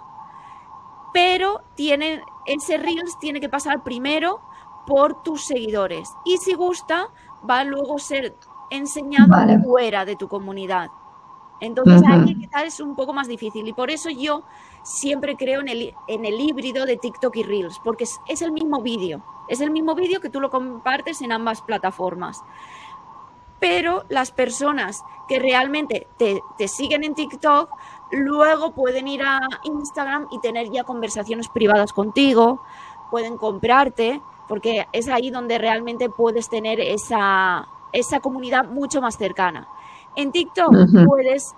pero tienen, ese Reels tiene que pasar primero por tus seguidores. Y si gusta, va a luego ser enseñado fuera de tu comunidad. Entonces ahí quizás es un poco más difícil y por eso yo siempre creo en el, en el híbrido de TikTok y Reels, porque es, el mismo vídeo, es el mismo vídeo que tú lo compartes en ambas plataformas. Pero las personas que realmente te, te siguen en TikTok, luego pueden ir a Instagram y tener ya conversaciones privadas contigo, pueden comprarte, porque es ahí donde realmente puedes tener esa, esa comunidad mucho más cercana. En TikTok puedes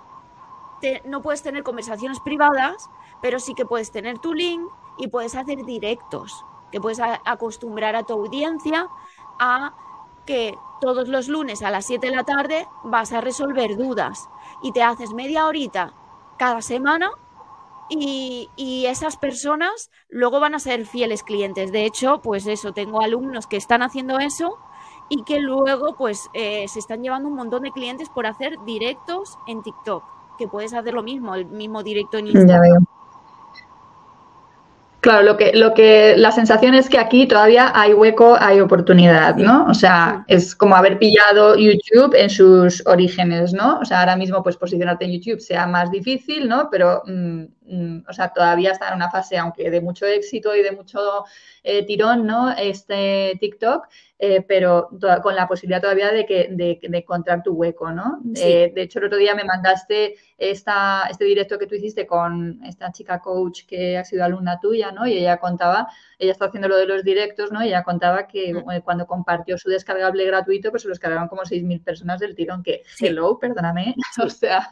no puedes tener conversaciones privadas, pero sí que puedes tener tu link y puedes hacer directos, que puedes acostumbrar a tu audiencia a que todos los lunes a las 7 de la tarde vas a resolver dudas y te haces media horita cada semana y, y, esas personas luego van a ser fieles clientes. De hecho, pues eso, tengo alumnos que están haciendo eso y que luego pues eh, se están llevando un montón de clientes por hacer directos en TikTok, que puedes hacer lo mismo, el mismo directo en Instagram. Claro, lo que, lo que, la sensación es que aquí todavía hay hueco, hay oportunidad, ¿no? O sea, es como haber pillado YouTube en sus orígenes, ¿no? O sea, ahora mismo, pues posicionarte en YouTube sea más difícil, ¿no? Pero, mm, o sea, todavía está en una fase, aunque de mucho éxito y de mucho eh, tirón, ¿no? Este TikTok, eh, pero con la posibilidad todavía de, que, de, encontrar tu hueco, ¿no? Eh, de hecho, el otro día me mandaste esta, este directo que tú hiciste con esta chica coach que ha sido alumna tuya, ¿no? Y ella contaba, ella está haciendo lo de los directos, ¿no? Y ella contaba que mm. cuando compartió su descargable gratuito, pues se lo descargaron como 6.000 personas del tirón, que, hello, perdóname, (laughs) o sea,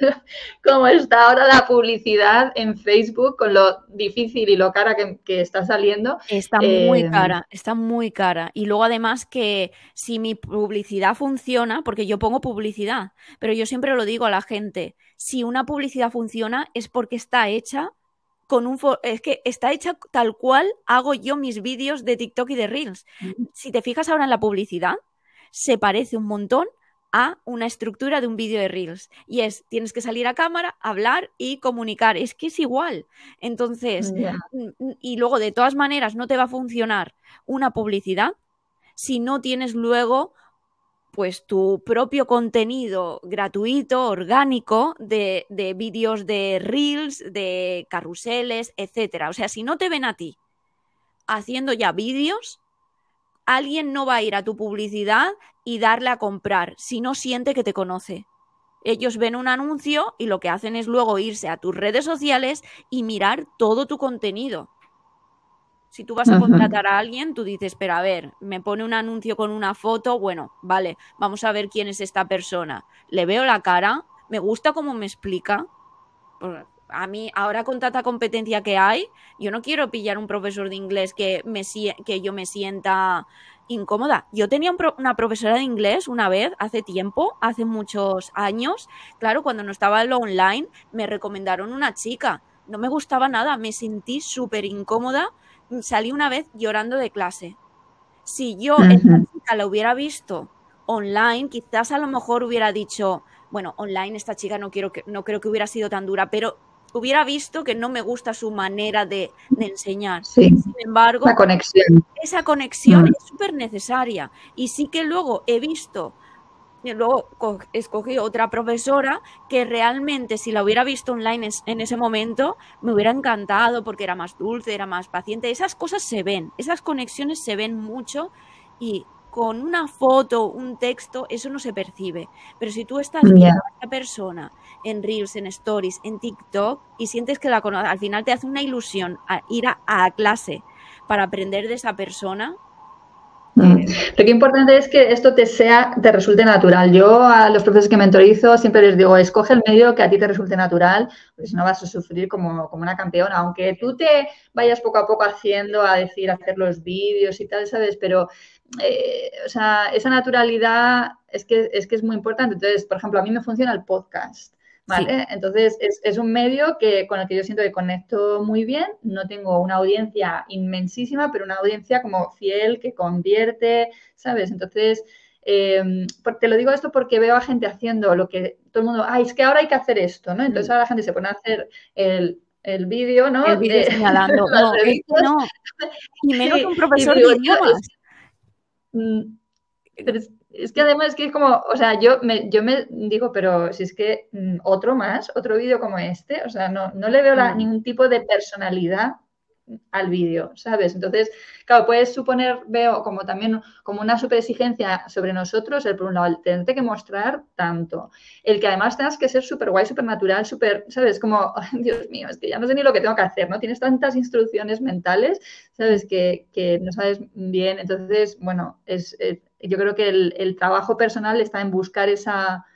(laughs) cómo está ahora la publicidad en Facebook con lo difícil y lo cara que, está saliendo. Está muy cara, está muy cara. Y luego además que si mi publicidad funciona, porque yo pongo publicidad, pero yo siempre lo digo a la gente, si una publicidad funciona es porque está hecha con un es que está hecha tal cual hago yo mis vídeos de TikTok y de Reels. Si te fijas ahora en la publicidad, se parece un montón a una estructura de un vídeo de Reels. Y es, tienes que salir a cámara, hablar y comunicar. Es que es igual. Entonces, y luego de todas maneras no te va a funcionar una publicidad si no tienes luego pues tu propio contenido gratuito, orgánico, de, de vídeos de reels, de carruseles, etcétera. O sea, si no te ven a ti haciendo ya vídeos, alguien no va a ir a tu publicidad y darle a comprar si no siente que te conoce. Ellos ven un anuncio y lo que hacen es luego irse a tus redes sociales y mirar todo tu contenido. Si tú vas a contratar a alguien, tú dices, pero a ver, me pone un anuncio con una foto, bueno, vale, vamos a ver quién es esta persona. Le veo la cara, me gusta cómo me explica. Pues, a mí, ahora con tanta competencia que hay, yo no quiero pillar un profesor de inglés que, me, que yo me sienta incómoda. Yo tenía una profesora de inglés una vez, hace tiempo, hace muchos años. Claro, cuando no estaba en lo online, me recomendaron una chica. No me gustaba nada, me sentí súper incómoda salí una vez llorando de clase. Si yo esta chica la hubiera visto online, quizás a lo mejor hubiera dicho, bueno, online esta chica no, quiero que, no creo que hubiera sido tan dura, pero hubiera visto que no me gusta su manera de, enseñar. Sin embargo, conexión. esa conexión es súper necesaria. Y sí que luego he visto luego escogí otra profesora que realmente si la hubiera visto online en ese momento me hubiera encantado porque era más dulce, era más paciente. Esas cosas se ven, esas conexiones se ven mucho y con una foto, un texto, eso no se percibe. Pero si tú estás viendo a esa persona en Reels, en Stories, en TikTok y sientes que la conoces, al final te hace una ilusión a ir a, a clase para aprender de esa persona, Mm. Lo que importante es que esto te sea, te resulte natural. Yo a los profesores que mentorizo siempre les digo, escoge el medio que a ti te resulte natural, porque si no vas a sufrir como, como una campeona. Aunque tú te vayas poco a poco haciendo, a decir, hacer los vídeos y tal, ¿sabes? Pero eh, o sea, esa naturalidad es que, es que es muy importante. Entonces, por ejemplo, a mí me funciona el podcast. ¿Vale? Entonces, es, es, un medio que, con el que yo siento que conecto muy bien. No tengo una audiencia inmensísima, pero una audiencia como fiel, que convierte, ¿sabes? Entonces, eh, te lo digo esto porque veo a gente haciendo lo que todo el mundo, ay, es que ahora hay que hacer esto, ¿no? Entonces, mm. ahora la gente se pone a hacer el, el vídeo, ¿no? El vídeo señalando. (laughs) no, no, ni menos un profesor de idiomas. Mm, es que además es que es como, o sea, yo me, yo me digo, pero si es que mm, otro más, otro vídeo como este, o sea, no, no le veo mm. ningún tipo de personalidad al vídeo, ¿sabes? Entonces, claro, puedes suponer, veo como también como una super exigencia sobre nosotros, el por un lado, el tenerte que mostrar tanto, el que además tengas que ser súper guay, súper natural, súper, ¿sabes? Como, (laughs) Dios mío, es que ya no sé ni lo que tengo que hacer, ¿no? Tienes tantas instrucciones mentales, ¿sabes? Que, que no sabes bien, entonces, bueno, es, yo creo que el, trabajo personal está en buscar esa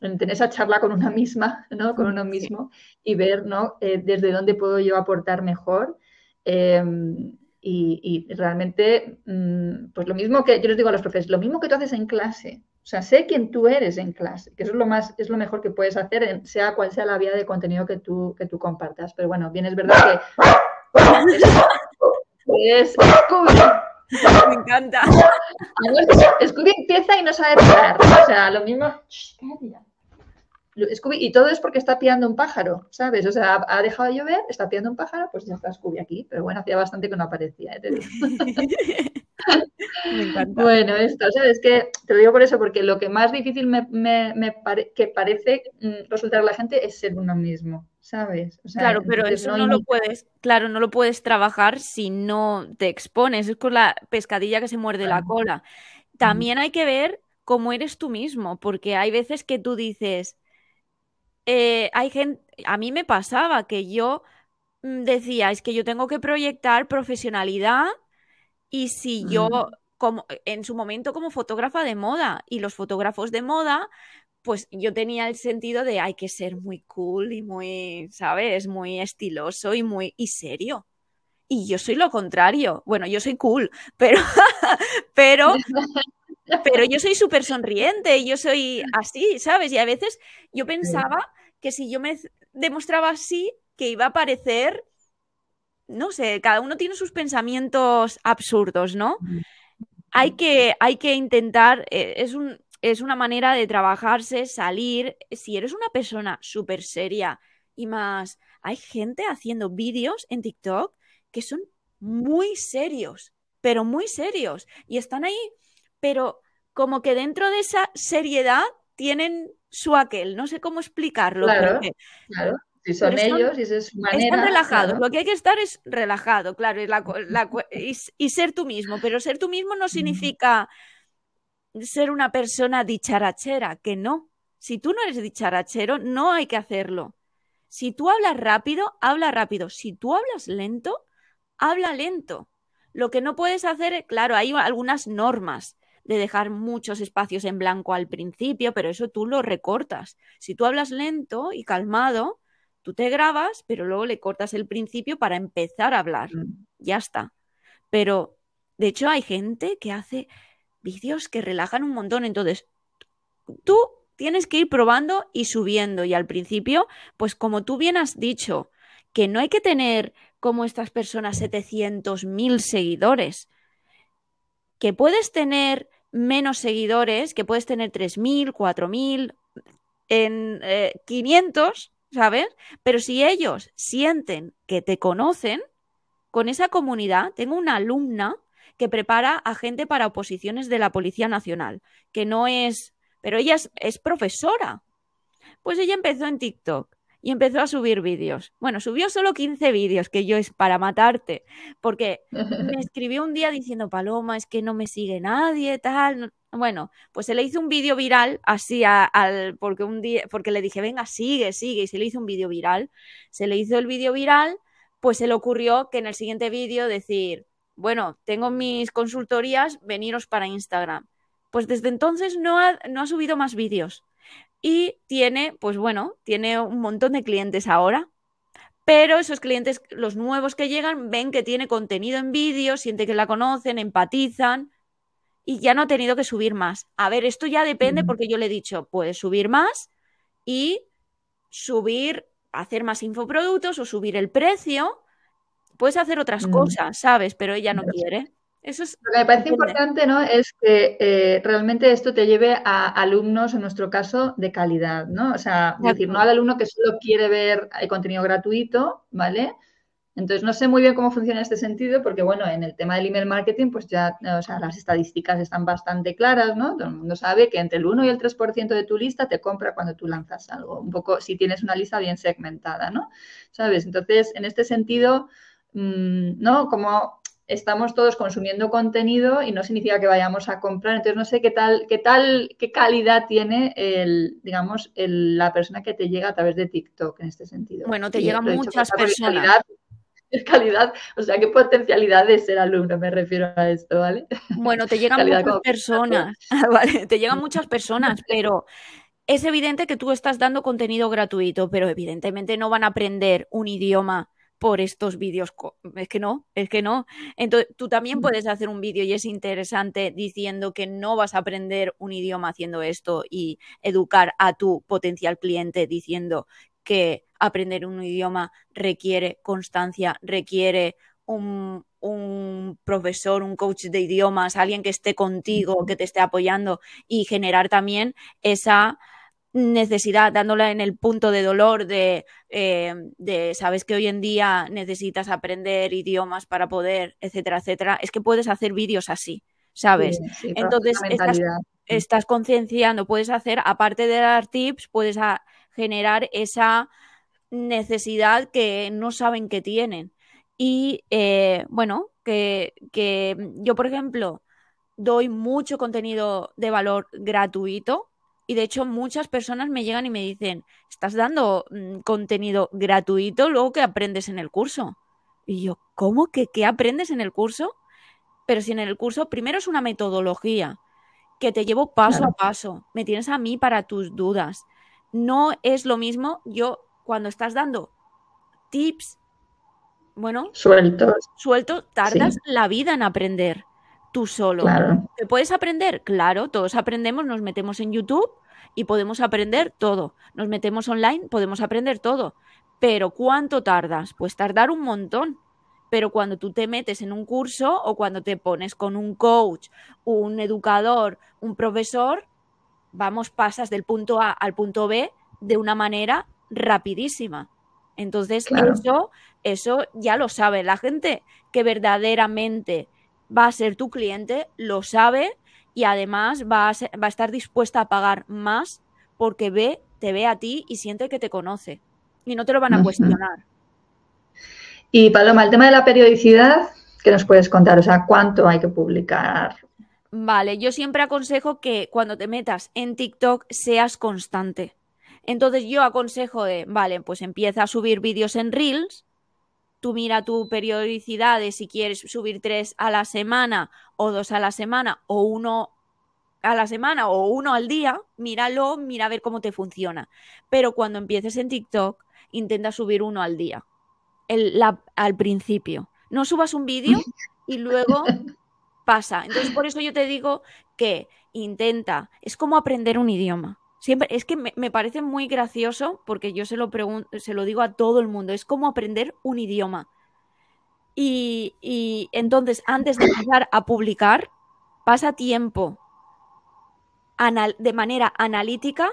en tener esa charla con una misma, ¿no? Con uno mismo y ver, ¿no? Eh, desde dónde puedo yo aportar mejor Em, y, realmente, mm, pues lo mismo que yo les digo a los profesores, lo mismo que tú haces en clase. O sea, sé quién tú eres en clase, que eso es lo más, es lo mejor que puedes hacer, sea cual sea la vía de contenido que tú, que tú compartas. Pero bueno, bien es verdad que es, Scooby. (laughs) Me encanta. Scooby empieza y no sabe parar. O sea, lo mismo. Scooby, y todo es porque está pillando un pájaro, ¿sabes? O sea, ha, dejado de llover, está pillando un pájaro, pues ya está Scooby aquí. Pero bueno, hacía bastante que no aparecía, ¿eh? (laughs) me encanta. Bueno, esto, ¿sabes? Que te lo digo por eso, porque lo que más difícil me, que parece mm, resultar a la gente es ser uno mismo, ¿sabes? claro, pero eso no, lo puedes, claro, no lo puedes trabajar si no te expones. Es con la pescadilla que se muerde la cola. También hay que ver cómo eres tú mismo, porque hay veces que tú dices, eh, hay gente, a mí me pasaba que yo mm, decía, es que yo tengo que proyectar profesionalidad y si yo, como en su momento como fotógrafa de moda y los fotógrafos de moda, pues yo tenía el sentido de hay que ser muy cool y muy, ¿sabes? Muy estiloso y muy y serio. Y yo soy lo contrario. Bueno, yo soy cool, pero (laughs) pero (laughs) pero yo soy súper sonriente, yo soy así, ¿sabes? Y a veces yo pensaba que si yo me demostraba así, que iba a parecer, no sé, cada uno tiene sus pensamientos absurdos, ¿no? Hay que, hay que intentar, eh, es, un, es una manera de trabajarse, salir. Si eres una persona súper seria y más, hay gente haciendo vídeos en TikTok que son muy serios, pero muy serios. Y están ahí pero como que dentro de esa seriedad tienen su aquel, no sé cómo explicarlo. Claro, claro. Si son ellos y es su manera. Están relajados. Lo que hay que estar es relajado, claro, y, ser tú mismo. Pero ser tú mismo no significa ser una persona dicharachera, que no. Si tú no eres dicharachero, no hay que hacerlo. Si tú hablas rápido, habla rápido. Si tú hablas lento, habla lento. Lo que no puedes hacer, claro, hay algunas normas de dejar muchos espacios en blanco al principio, pero eso tú lo recortas. Si tú hablas lento y calmado, tú te grabas, pero luego le cortas el principio para empezar a hablar. Mm. Ya está. Pero, de hecho, hay gente que hace vídeos que relajan un montón. Entonces, tú tienes que ir probando y subiendo. Y al principio, pues como tú bien has dicho, que no hay que tener como estas personas 700.000 seguidores. Que puedes tener menos seguidores, que puedes tener 3.000, 4.000, en 500, eh, ¿sabes? Pero si ellos sienten que te conocen, con esa comunidad, tengo una alumna que prepara a gente para oposiciones de la Policía Nacional, que no es, pero ella es profesora. Pues ella empezó en TikTok y empezó a subir vídeos. Bueno, subió solo 15 vídeos, que yo es para matarte, porque (laughs) me escribió un día diciendo, Paloma, es que no me sigue nadie, tal. Bueno, pues se le hizo un vídeo viral así al, porque un día, porque le dije, venga, sigue, sigue, y se le hizo un vídeo viral. Se le hizo el vídeo viral, pues se le ocurrió que en el siguiente vídeo decir, bueno, tengo mis consultorías, veniros para Instagram. Pues desde entonces no ha, no ha subido más vídeos. Y tiene, pues bueno, tiene un montón de clientes ahora. Pero esos clientes, los nuevos que llegan, ven que tiene contenido en vídeo, sienten que la conocen, empatizan y ya no ha tenido que subir más. A ver, esto ya depende porque yo le he dicho, puedes subir más y subir, hacer más infoproductos o subir el precio. Puedes hacer otras cosas, ¿sabes? Pero ella no quiere. Eso es, Lo que me parece importante, ¿no? Es que eh, realmente esto te lleve a alumnos, en nuestro caso, de calidad, ¿no? O sea, decir, no al alumno que solo quiere ver el contenido gratuito, ¿vale? Entonces, no sé muy bien cómo funciona este sentido, porque, bueno, en el tema del email marketing, pues ya, o sea, las estadísticas están bastante claras, ¿no? Todo el mundo sabe que entre el 1 y el 3% de tu lista te compra cuando tú lanzas algo, un poco si tienes una lista bien segmentada, ¿no? ¿Sabes? Entonces, en este sentido, mmm, ¿no? Como estamos todos consumiendo contenido y no significa que vayamos a comprar. Entonces no sé qué tal, qué tal, qué calidad tiene el, digamos, el, la persona que te llega a través de TikTok en este sentido. Bueno, te llegan muchas personas. (laughs) Es calidad, o sea, qué potencialidad de ser alumno, me refiero a esto, ¿vale? Bueno, te (laughs) llegan muchas personas, (laughs) ¿vale? Te llegan muchas personas, pero es evidente que tú estás dando contenido gratuito, pero evidentemente no van a aprender un idioma por estos vídeos. Es que no, es que no. Entonces, tú también mm. puedes hacer un vídeo y es interesante diciendo que no vas a aprender un idioma haciendo esto y educar a tu potencial cliente diciendo que aprender un idioma requiere constancia, requiere un, un, profesor, un coach de idiomas, alguien que esté contigo, que te esté apoyando y generar también esa necesidad, dándola en el punto de dolor de, eh, de, sabes que hoy en día necesitas aprender idiomas para poder, etcétera, etcétera, es que puedes hacer vídeos así, ¿sabes? Entonces, estás, estás, concienciando, puedes hacer, aparte de dar tips, puedes generar esa necesidad que no saben que tienen. Y eh, bueno, que, que yo, por ejemplo, doy mucho contenido de valor gratuito y de hecho muchas personas me llegan y me dicen, estás dando mm, contenido gratuito luego que aprendes en el curso. Y yo, ¿cómo que qué aprendes en el curso? Pero si en el curso primero es una metodología que te llevo paso a paso, me tienes a mí para tus dudas. No es lo mismo yo cuando estás dando tips, bueno, sueltos, suelto, tardas la vida en aprender tú solo. ¿Te puedes aprender? Claro, todos aprendemos, nos metemos en YouTube y podemos aprender todo. Nos metemos online, podemos aprender todo. Pero ¿cuánto tardas? Pues tardar un montón. Pero cuando tú te metes en un curso o cuando te pones con un coach, un educador, un profesor, vamos, pasas del punto A al punto B de una manera rapidísima. Entonces, eso, eso ya lo sabe la gente que verdaderamente va a ser tu cliente, lo sabe y además va a, va a estar dispuesta a pagar más porque ve, te ve a ti y siente que te conoce y no te lo van a cuestionar. Y Paloma, el tema de la periodicidad, ¿qué nos puedes contar? O sea, ¿cuánto hay que publicar? Vale, yo siempre aconsejo que cuando te metas en TikTok seas constante. Entonces yo aconsejo de, vale, pues empieza a subir vídeos en Reels, tú mira tu periodicidad de si quieres subir tres a la semana o dos a la semana o uno a la semana o uno al día, míralo, mira a ver cómo te funciona. Pero cuando empieces en TikTok, intenta subir uno al día, el, al principio. No subas un vídeo y luego (laughs) pasa. Entonces, por eso yo te digo que intenta, es como aprender un idioma. Siempre, es que me, parece muy gracioso porque yo se lo, se lo digo a todo el mundo, es como aprender un idioma. Y, y entonces, antes de empezar a publicar, pasa tiempo de manera analítica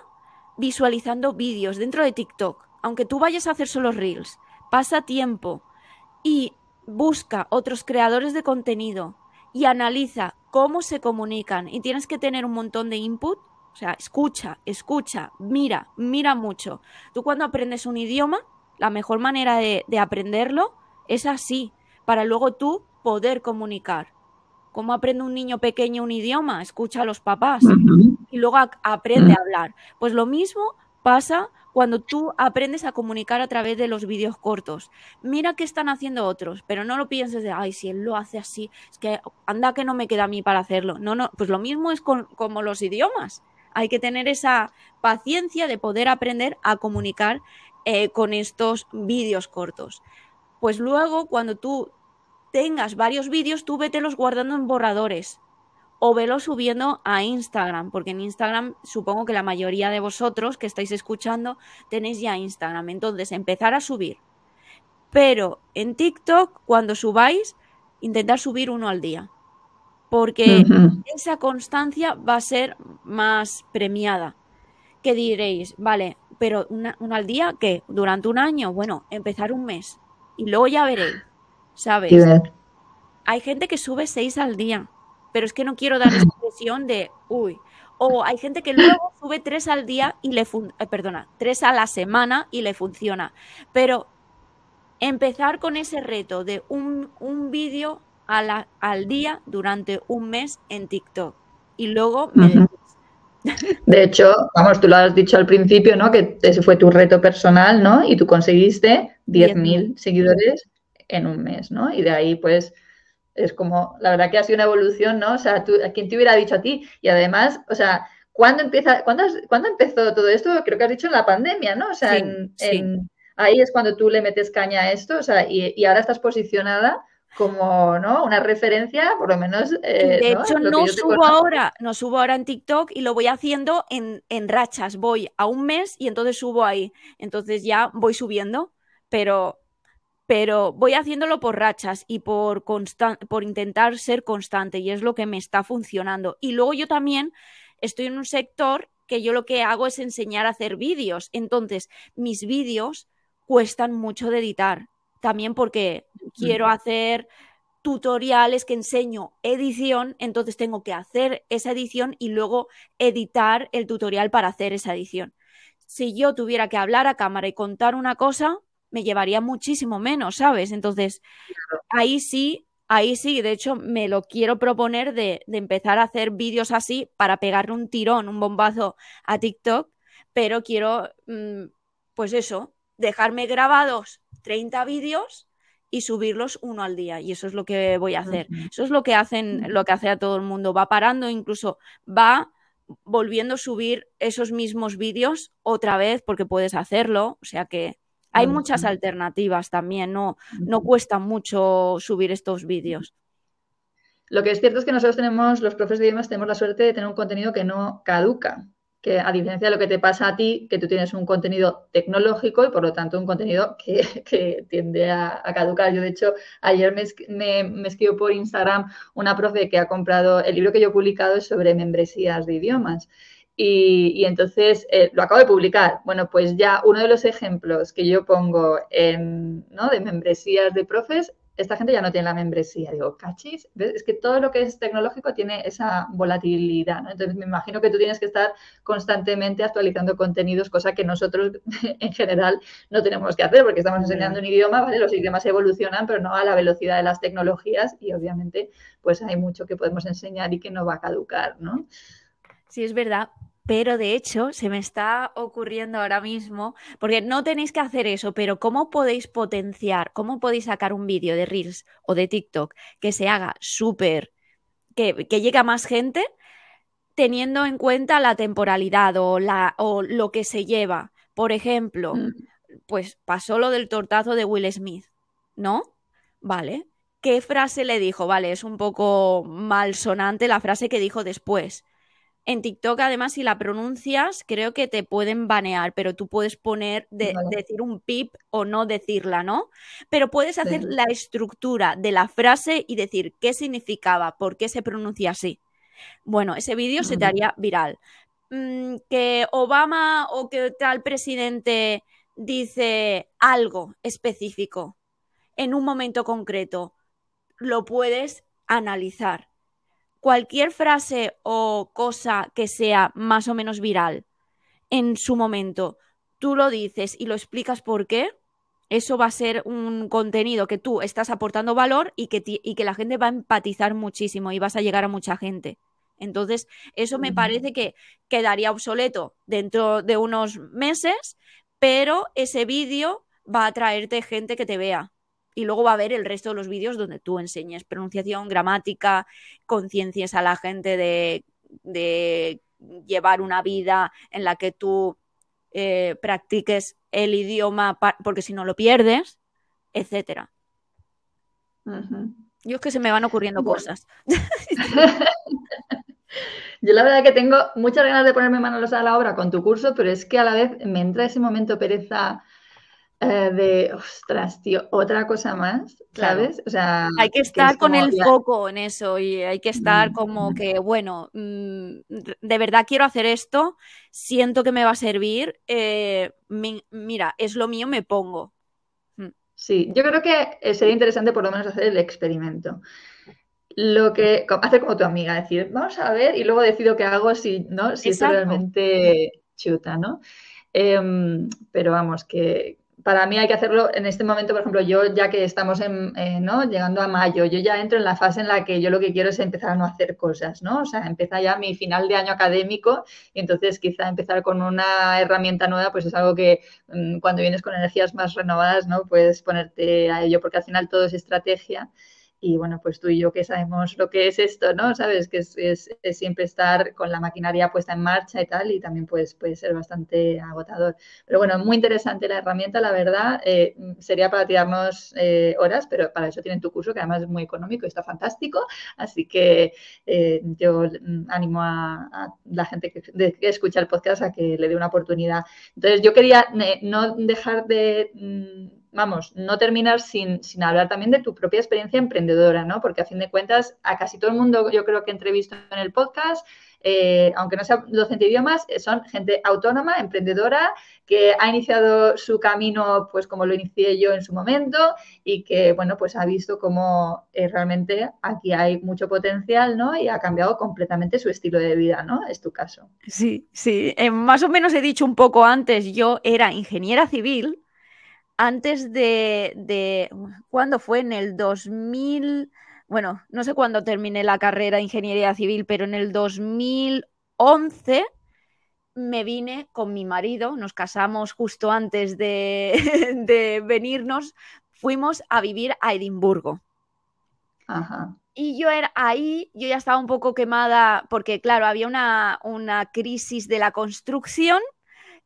visualizando vídeos dentro de TikTok. Aunque tú vayas a hacer solo reels, pasa tiempo y busca otros creadores de contenido y analiza cómo se comunican y tienes que tener un montón de input o sea, escucha, escucha, mira, mira mucho. Tú cuando aprendes un idioma, la mejor manera de, aprenderlo es así, para luego tú poder comunicar. ¿Cómo aprende un niño pequeño un idioma? Escucha a los papás y luego aprende a hablar. Pues lo mismo pasa cuando tú aprendes a comunicar a través de los vídeos cortos. Mira qué están haciendo otros, pero no lo pienses de, ay, si él lo hace así, es que anda que no me queda a mí para hacerlo. No, no, pues lo mismo es con, como los idiomas. Hay que tener esa paciencia de poder aprender a comunicar eh, con estos vídeos cortos. Pues luego, cuando tú tengas varios vídeos, tú los guardando en borradores o velo subiendo a Instagram, porque en Instagram supongo que la mayoría de vosotros que estáis escuchando tenéis ya Instagram. Entonces, empezar a subir. Pero en TikTok, cuando subáis, intentar subir uno al día. Porque esa constancia va a ser más premiada. Que diréis, vale, pero una, al día, ¿qué? ¿Durante un año? Bueno, empezar un mes. Y luego ya veréis, ¿sabes? Hay gente que sube seis al día pero es que no quiero dar esa impresión de, uy, o hay gente que luego sube tres al día y le funciona, eh, perdona, tres a la semana y le funciona. Pero empezar con ese reto de un, un vídeo al día durante un mes en TikTok. Y luego (laughs) De hecho, vamos, tú lo has dicho al principio, ¿no? Que ese fue tu reto personal, ¿no? Y tú conseguiste 10.000 seguidores en un mes, ¿no? Y de ahí, pues, es como, la verdad que ha sido una evolución, ¿no? O sea, tú, a quien te hubiera dicho a ti. Y además, o sea, ¿cuándo, empieza, ¿cuándo, empezó todo esto? Creo que has dicho en la pandemia, ¿no? O sea, ahí es cuando tú le metes caña a esto, o sea, y, ahora estás posicionada como ¿no? una referencia, por lo menos. Eh, de hecho, no subo ahora, no subo ahora en TikTok y lo voy haciendo en, en rachas. Voy a un mes y entonces subo ahí. Entonces ya voy subiendo, pero pero voy haciéndolo por rachas y por, por intentar ser constante y es lo que me está funcionando. Y luego yo también estoy en un sector que yo lo que hago es enseñar a hacer vídeos. Entonces, mis vídeos cuestan mucho de editar. También porque quiero hacer tutoriales que enseño edición, entonces tengo que hacer esa edición y luego editar el tutorial para hacer esa edición. Si yo tuviera que hablar a cámara y contar una cosa, me llevaría muchísimo menos, ¿sabes? Entonces, ahí sí, ahí sí, de hecho, me lo quiero proponer de, empezar a hacer vídeos así para pegarle un tirón, un bombazo a TikTok, pero quiero, mm, pues eso, dejarme grabados 30 vídeos y subirlos uno al día. Y eso es lo que voy a hacer. Eso es lo que hacen, lo que hace a todo el mundo, va parando, incluso va volviendo a subir esos mismos vídeos otra vez porque puedes hacerlo, o sea que hay muchas alternativas también, no, no cuesta mucho subir estos vídeos. Lo que es cierto es que nosotros tenemos, los profes de idiomas, tenemos la suerte de tener un contenido que no caduca, que a diferencia de lo que te pasa a ti, que tú tienes un contenido tecnológico y por lo tanto un contenido (laughs) que, tiende a, caducar. Yo, de hecho, ayer me, me, escribió por Instagram una profe que ha comprado el libro que yo he publicado sobre membresías de idiomas. Y, entonces eh, lo acabo de publicar. Bueno, pues ya uno de los ejemplos que yo pongo en, ¿no? de membresías de profes, esta gente ya no tiene la membresía. Digo, cachis, es que todo lo que es tecnológico tiene esa volatilidad. ¿no? Entonces me imagino que tú tienes que estar constantemente actualizando contenidos, cosa que nosotros (laughs) en general no tenemos que hacer porque estamos enseñando un idioma, ¿vale? Los idiomas evolucionan, pero no a la velocidad de las tecnologías y obviamente pues hay mucho que podemos enseñar y que no va a caducar, ¿no? Sí, es verdad pero de hecho se me está ocurriendo ahora mismo, porque no tenéis que hacer eso, pero ¿cómo podéis potenciar, cómo podéis sacar un vídeo de Reels o de TikTok que se haga súper, que, que llegue a más gente, teniendo en cuenta la temporalidad o, la, o lo que se lleva? Por ejemplo, mm. pues pasó lo del tortazo de Will Smith, ¿no? Vale. ¿Qué frase le dijo? Vale, es un poco malsonante la frase que dijo después en TikTok, además, si la pronuncias, creo que te pueden banear, pero tú puedes poner, de, decir un pip o no decirla, ¿no? Pero puedes hacer la estructura de la frase y decir qué significaba, por qué se pronuncia así. Bueno, ese vídeo se te haría viral. Mm, que Obama o que tal presidente dice algo específico en un momento concreto, lo puedes analizar cualquier frase o cosa que sea más o menos viral en su momento, tú lo dices y lo explicas por qué, eso va a ser un contenido que tú estás aportando valor y que, y que la gente va a empatizar muchísimo y vas a llegar a mucha gente. Entonces, eso me parece que quedaría obsoleto dentro de unos meses, pero ese vídeo va a traerte gente que te vea. Y luego va a ver el resto de los vídeos donde tú enseñes pronunciación, gramática, conciencias a la gente de, de llevar una vida en la que tú eh, practiques el idioma, porque si no lo pierdes, etcétera. Yo es que se me van ocurriendo cosas. (laughs) Yo la verdad que tengo muchas ganas de ponerme manos a la obra con tu curso, pero es que a la vez me entra ese momento pereza eh, de, ostras, tío, otra cosa más, ¿sabes? O sea, hay que estar con el foco en eso y hay que estar como que, bueno, mm, de verdad quiero hacer esto, siento que me va a servir, eh, mira, es lo mío, me pongo. Mm. Sí, yo creo que eh, sería interesante por lo menos hacer el experimento. Lo que hacer como tu amiga, decir, vamos a ver y luego decido qué hago si, ¿no? si es realmente chuta, ¿no? Em, pero vamos, que, para mí hay que hacerlo en este momento, por ejemplo, yo ya que estamos en, eh, ¿no? llegando a mayo, yo ya entro en la fase en la que yo lo que quiero es empezar a no hacer cosas, ¿no? O sea, empieza ya mi final de año académico y entonces quizá empezar con una herramienta nueva, pues es algo que mm, cuando vienes con energías más renovadas, ¿no? Puedes ponerte a ello porque al final todo es estrategia y bueno, pues tú y yo que sabemos lo que es esto, ¿no? Sabes que es, siempre estar con la maquinaria puesta en marcha y tal, y también pues, puede ser bastante agotador. Pero bueno, muy interesante la herramienta, la verdad. Eh, sería para tirarnos eh, horas, pero para eso tienen tu curso, que además es muy económico y está fantástico. Así que eh, yo animo a, la gente que, que, escucha el podcast a que le dé una oportunidad. Entonces, yo quería no dejar de mm, vamos, no terminar sin, sin, hablar también de tu propia experiencia emprendedora, ¿no? Porque a fin de cuentas, a casi todo el mundo yo creo que entrevisto en el podcast, eh, aunque no sea docente de idiomas, eh, son gente autónoma, emprendedora, que ha iniciado su camino, pues como lo inicié yo en su momento, y que, bueno, pues ha visto cómo eh, realmente aquí hay mucho potencial, ¿no? Y ha cambiado completamente su estilo de vida, ¿no? Es tu caso. Sí, sí. más o menos he dicho un poco antes, yo era ingeniera civil antes de, de, ¿cuándo fue? En el 2000, bueno, no sé cuándo terminé la carrera de ingeniería civil, pero en el 2011 me vine con mi marido, nos casamos justo antes de, (laughs) de venirnos, fuimos a vivir a Edimburgo. Ajá. Y yo era ahí, yo ya estaba un poco quemada porque, claro, había una, una crisis de la construcción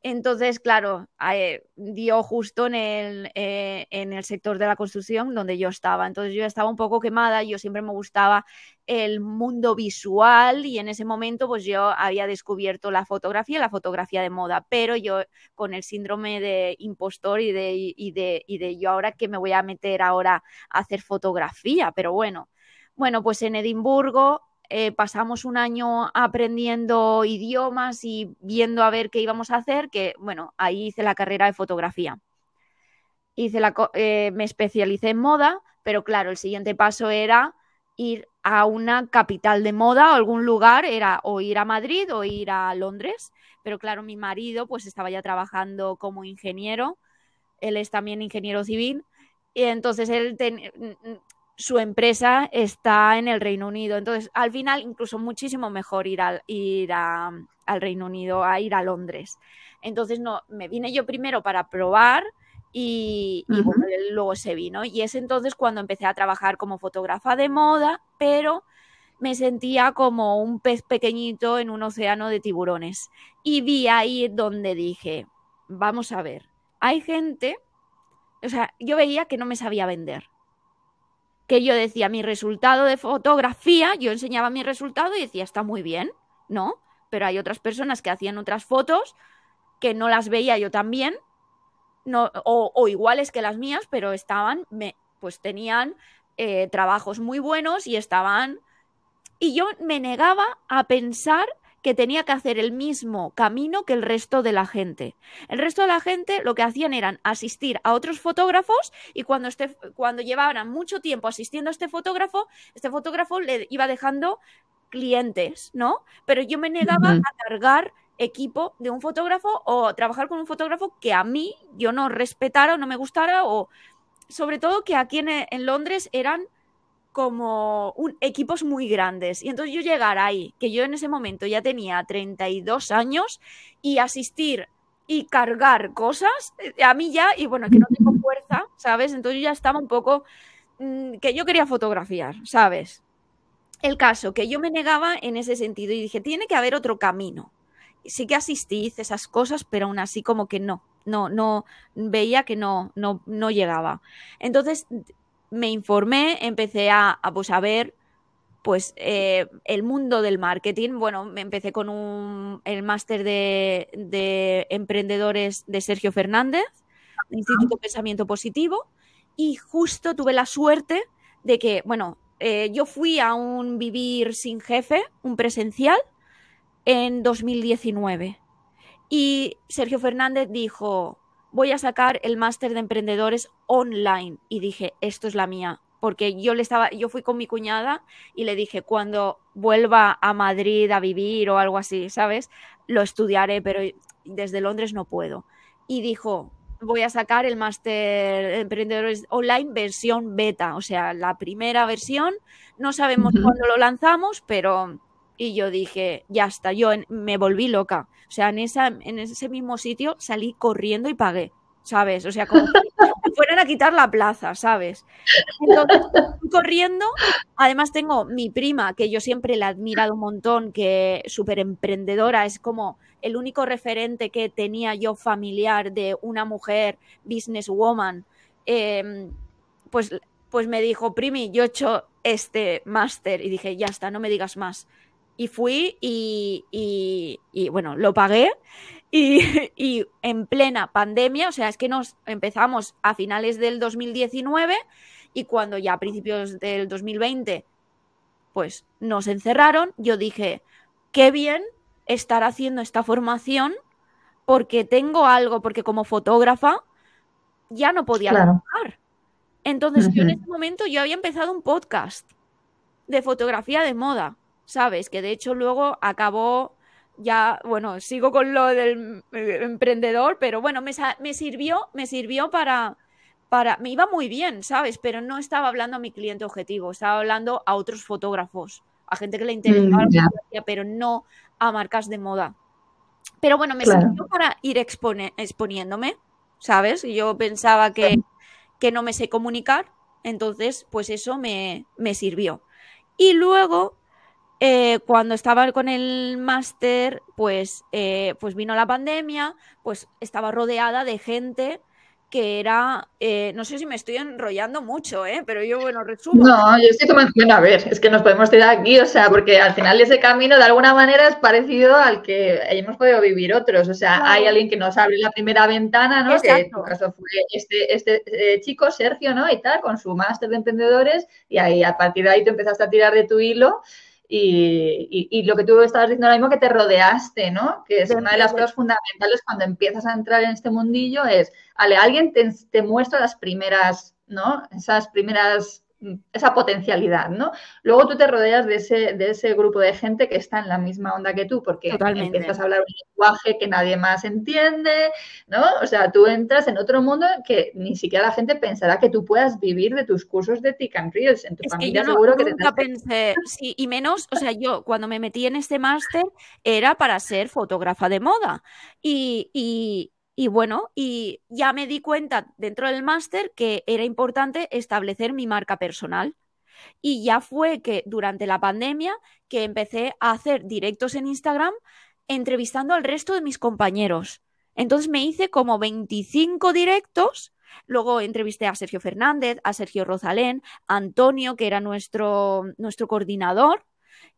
entonces, claro, eh, dio justo en el, eh, en el sector de la construcción donde yo estaba. Entonces yo estaba un poco quemada, yo siempre me gustaba el mundo visual y en ese momento pues yo había descubierto la fotografía, la fotografía de moda, pero yo con el síndrome de impostor y de, y de, y de yo ahora que me voy a meter ahora a hacer fotografía, pero bueno. Bueno, pues en Edimburgo eh, pasamos un año aprendiendo idiomas y viendo a ver qué íbamos a hacer, que bueno, ahí hice la carrera de fotografía. Hice la, eh, me especialicé en moda, pero claro, el siguiente paso era ir a una capital de moda o algún lugar, era o ir a Madrid o ir a Londres, pero claro, mi marido pues estaba ya trabajando como ingeniero, él es también ingeniero civil, y entonces él su empresa está en el Reino Unido. Entonces, al final, incluso muchísimo mejor ir, al, ir al Reino Unido, a ir a Londres. Entonces, no, me vine yo primero para probar y, luego se vino. Y es entonces cuando empecé a trabajar como fotógrafa de moda, pero me sentía como un pez pequeñito en un océano de tiburones. Y vi ahí donde dije, vamos a ver, hay gente, o sea, yo veía que no me sabía vender que yo decía mi resultado de fotografía, yo enseñaba mi resultado y decía, está muy bien, ¿no? Pero hay otras personas que hacían otras fotos que no las veía yo también, no, o, iguales que las mías, pero estaban, me, pues tenían eh, trabajos muy buenos y estaban... Y yo me negaba a pensar que tenía que hacer el mismo camino que el resto de la gente. El resto de la gente lo que hacían eran asistir a otros fotógrafos y cuando, este, cuando llevaban mucho tiempo asistiendo a este fotógrafo, este fotógrafo le iba dejando clientes, ¿no? Pero yo me negaba a cargar equipo de un fotógrafo o trabajar con un fotógrafo que a mí yo no respetara o no me gustara o sobre todo que aquí en, en Londres eran como un, equipos muy grandes. Y entonces yo llegar ahí, que yo en ese momento ya tenía 32 años, y asistir y cargar cosas, eh, a mí ya, y bueno, que no tengo (laughs) fuerza, ¿sabes? Entonces yo ya estaba un poco mm, que yo quería fotografiar, ¿sabes? El caso, que yo me negaba en ese sentido y dije, tiene que haber otro camino. Sí que asistí, hice esas cosas, pero aún así como que no, no, no, veía que no, no, no llegaba. Entonces me informé, empecé a, a, pues, a ver pues eh, el mundo del marketing. Bueno, me empecé con un, el máster de, de, emprendedores de Sergio Fernández, Instituto Pensamiento Positivo, y justo tuve la suerte de que, bueno, eh, yo fui a un vivir sin jefe, un presencial, en 2019. Y Sergio Fernández dijo, voy a sacar el máster de emprendedores online. Y dije, esto es la mía, porque yo le estaba, yo fui con mi cuñada y le dije, cuando vuelva a Madrid a vivir o algo así, ¿sabes? Lo estudiaré, pero desde Londres no puedo. Y dijo, voy a sacar el máster de emprendedores online versión beta, o sea, la primera versión, no sabemos uh -huh. cuándo lo lanzamos, pero y yo dije, ya está, yo me volví loca. O sea, en, esa, en ese mismo sitio salí corriendo y pagué. ¿sabes? O sea, como si (laughs) fueran a quitar la plaza, ¿sabes? Entonces, corriendo, además tengo mi prima, que yo siempre la he admirado un montón, que súper emprendedora, es como el único referente que tenía yo familiar de una mujer businesswoman, eh, pues, pues me dijo, primi, yo he hecho este máster y dije, ya está, no me digas más. Y fui y, y, y bueno, lo pagué y, (laughs) y, en plena pandemia, o sea, es que nos empezamos a finales del 2019 y cuando ya a principios del 2020 pues nos encerraron, yo dije, qué bien estar haciendo esta formación porque tengo algo, porque como fotógrafa ya no podía claro. trabajar. Entonces, uh -huh. yo en ese momento yo había empezado un podcast de fotografía de moda, ¿sabes? Que de hecho luego acabó ya, bueno, sigo con lo del emprendedor, pero bueno, me, me sirvió, me sirvió para, para, me iba muy bien, ¿sabes? Pero no estaba hablando a mi cliente objetivo, estaba hablando a otros fotógrafos, a gente que le interesaba mm, yeah. la pero no a marcas de moda. Pero bueno, me claro. sirvió para ir expone, exponiéndome, ¿sabes? Yo pensaba que, que no me sé comunicar, entonces, pues eso me, me sirvió. Y luego eh, cuando estaba con el máster, pues, eh, pues vino la pandemia, pues estaba rodeada de gente que era, eh, no sé si me estoy enrollando mucho, ¿eh? pero yo, bueno, resumo. No, yo estoy bueno, a ver, es que nos podemos tirar aquí, o sea, porque al final ese camino de alguna manera es parecido al que hemos podido vivir otros, o sea, claro. hay alguien que nos abre la primera ventana, ¿no? Exacto. Que en tu caso fue este, este eh, chico, Sergio, ¿no? Y tal, con su máster de emprendedores, y ahí a partir de ahí tú empezaste a tirar de tu hilo. Y, y, y, lo que tú estabas diciendo ahora mismo, que te rodeaste, ¿no? Que es una de las cosas fundamentales cuando empiezas a entrar en este mundillo, es, vale, alguien te, te muestra las primeras, ¿no? Esas primeras esa potencialidad, ¿no? Luego tú te rodeas de ese, de ese grupo de gente que está en la misma onda que tú, porque Totalmente. empiezas a hablar un lenguaje que nadie más entiende, ¿no? O sea, tú entras en otro mundo que ni siquiera la gente pensará que tú puedas vivir de tus cursos de Tick and Reels. En tu es familia que yo seguro no, que pensé, sí, y menos, o sea, yo cuando me metí en este máster era para ser fotógrafa de moda. Y, y, y bueno, y ya me di cuenta dentro del máster que era importante establecer mi marca personal. Y ya fue que durante la pandemia que empecé a hacer directos en Instagram entrevistando al resto de mis compañeros. Entonces me hice como 25 directos. Luego entrevisté a Sergio Fernández, a Sergio Rosalén, a Antonio, que era nuestro, nuestro coordinador,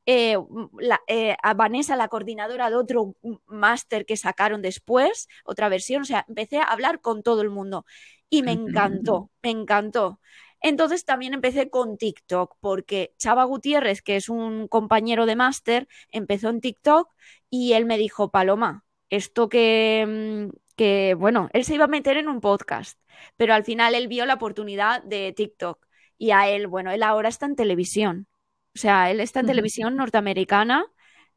eh, la, eh, a Vanessa, la coordinadora de otro máster que sacaron después, otra versión, o sea, empecé a hablar con todo el mundo y me encantó, me encantó. Entonces también empecé con TikTok, porque Chava Gutiérrez, que es un compañero de máster, empezó en TikTok y él me dijo, Paloma, esto que, mm, que, bueno, él se iba a meter en un podcast, pero al final él vio la oportunidad de TikTok y a él, bueno, él ahora está en televisión. O sea, él está en televisión norteamericana,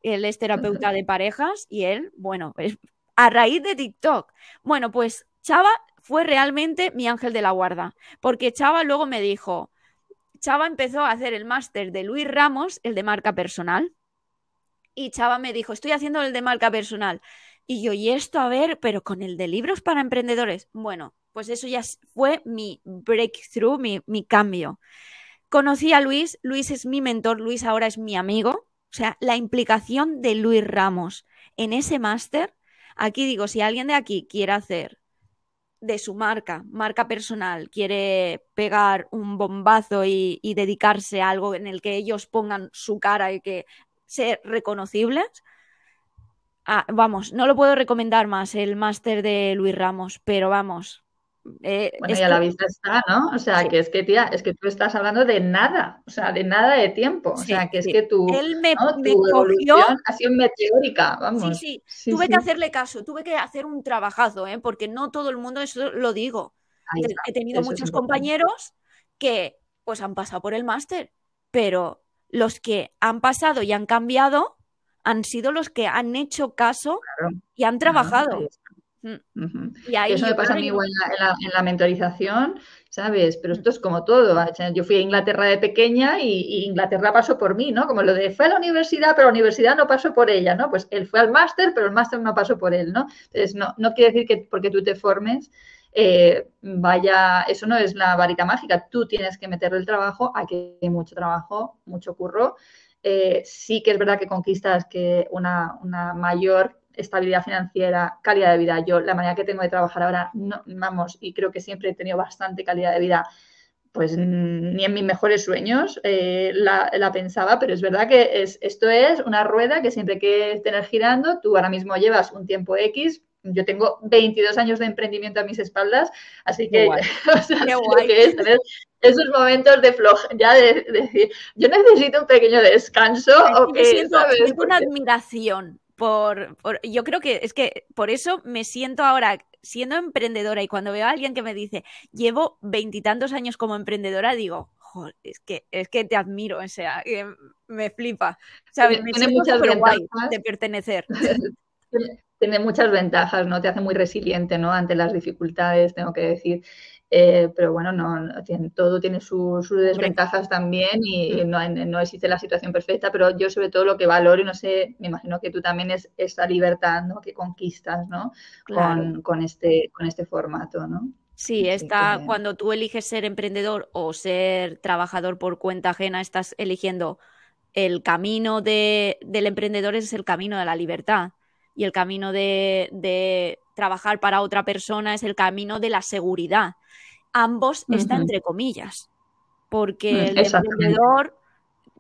él es terapeuta de parejas y él, bueno, es a raíz de TikTok. Bueno, pues Chava fue realmente mi ángel de la guarda, porque Chava luego me dijo, Chava empezó a hacer el máster de Luis Ramos, el de marca personal. Y Chava me dijo, estoy haciendo el de marca personal. Y yo, y esto, a ver, pero con el de libros para emprendedores. Bueno, pues eso ya fue mi breakthrough, mi, mi cambio. Conocí a Luis, Luis es mi mentor, Luis ahora es mi amigo. O sea, la implicación de Luis Ramos en ese máster, aquí digo, si alguien de aquí quiere hacer de su marca, marca personal, quiere pegar un bombazo y, dedicarse a algo en el que ellos pongan su cara y que ser reconocibles, Ah, vamos, no lo puedo recomendar más el máster de Luis Ramos, pero vamos. Eh, bueno, ya la vista está, ¿no? O sea, que es que, tía, es que tú estás hablando de nada, o sea, de nada de tiempo. O sea, que es que tu, Él me, ¿no? tu evolución ha sido meteórica, vamos. Sí, sí, tuve que hacerle caso, tuve que hacer un trabajazo, ¿eh? Porque no todo el mundo, eso lo digo. He tenido muchos compañeros que pues han pasado por el máster, pero los que han pasado y han cambiado han sido los que han hecho caso claro. y han trabajado. Uh -huh. y ahí Eso me pasa a mí igual en la, en la, mentorización, ¿sabes? Pero esto es como todo. Yo fui a Inglaterra de pequeña y, y, Inglaterra pasó por mí, ¿no? Como lo de fue a la universidad, pero la universidad no pasó por ella, ¿no? Pues él fue al máster, pero el máster no pasó por él, ¿no? Entonces, no, no quiere decir que porque tú te formes, eh, vaya, eso no es la varita mágica. Tú tienes que meterle el trabajo, aquí hay mucho trabajo, mucho curro. Eh, sí que es verdad que conquistas que una, una, mayor estabilidad financiera, calidad de vida. Yo, la manera que tengo de trabajar ahora, no, vamos, y creo que siempre he tenido bastante calidad de vida, pues ni en mis mejores sueños eh, la, la, pensaba, pero es verdad que es, esto es una rueda que siempre hay que tener girando. Tú ahora mismo llevas un tiempo X, yo tengo 22 años de emprendimiento a mis espaldas, así que, (laughs) o sea, que es tener esos momentos de floja, ya de, de, decir, yo necesito un pequeño descanso. o que, siento, siento una admiración por, por, yo creo que es que por eso me siento ahora siendo emprendedora y cuando veo a alguien que me dice, llevo veintitantos años como emprendedora, digo, joder, es que, es que te admiro, o sea, me flipa. ¿sabes? Me tiene muchas guay de pertenecer. (laughs) (laughs) tiene muchas ventajas, ¿no? Te hace muy resiliente, ¿no? Ante las dificultades, tengo que decir. Eh, pero bueno, no, no tiene, todo tiene sus su desventajas también y no, no, existe la situación perfecta, pero yo sobre todo lo que valoro, y no sé, me imagino que tú también es esa libertad ¿no? que conquistas ¿no? Claro. Con, con, este, con este formato, ¿no? Sí, está, cuando tú eliges ser emprendedor o ser trabajador por cuenta ajena, estás eligiendo el camino de, del emprendedor es el camino de la libertad y el camino de, de, trabajar para otra persona es el camino de la seguridad. Ambos uh -huh. están entre comillas, porque el emprendedor,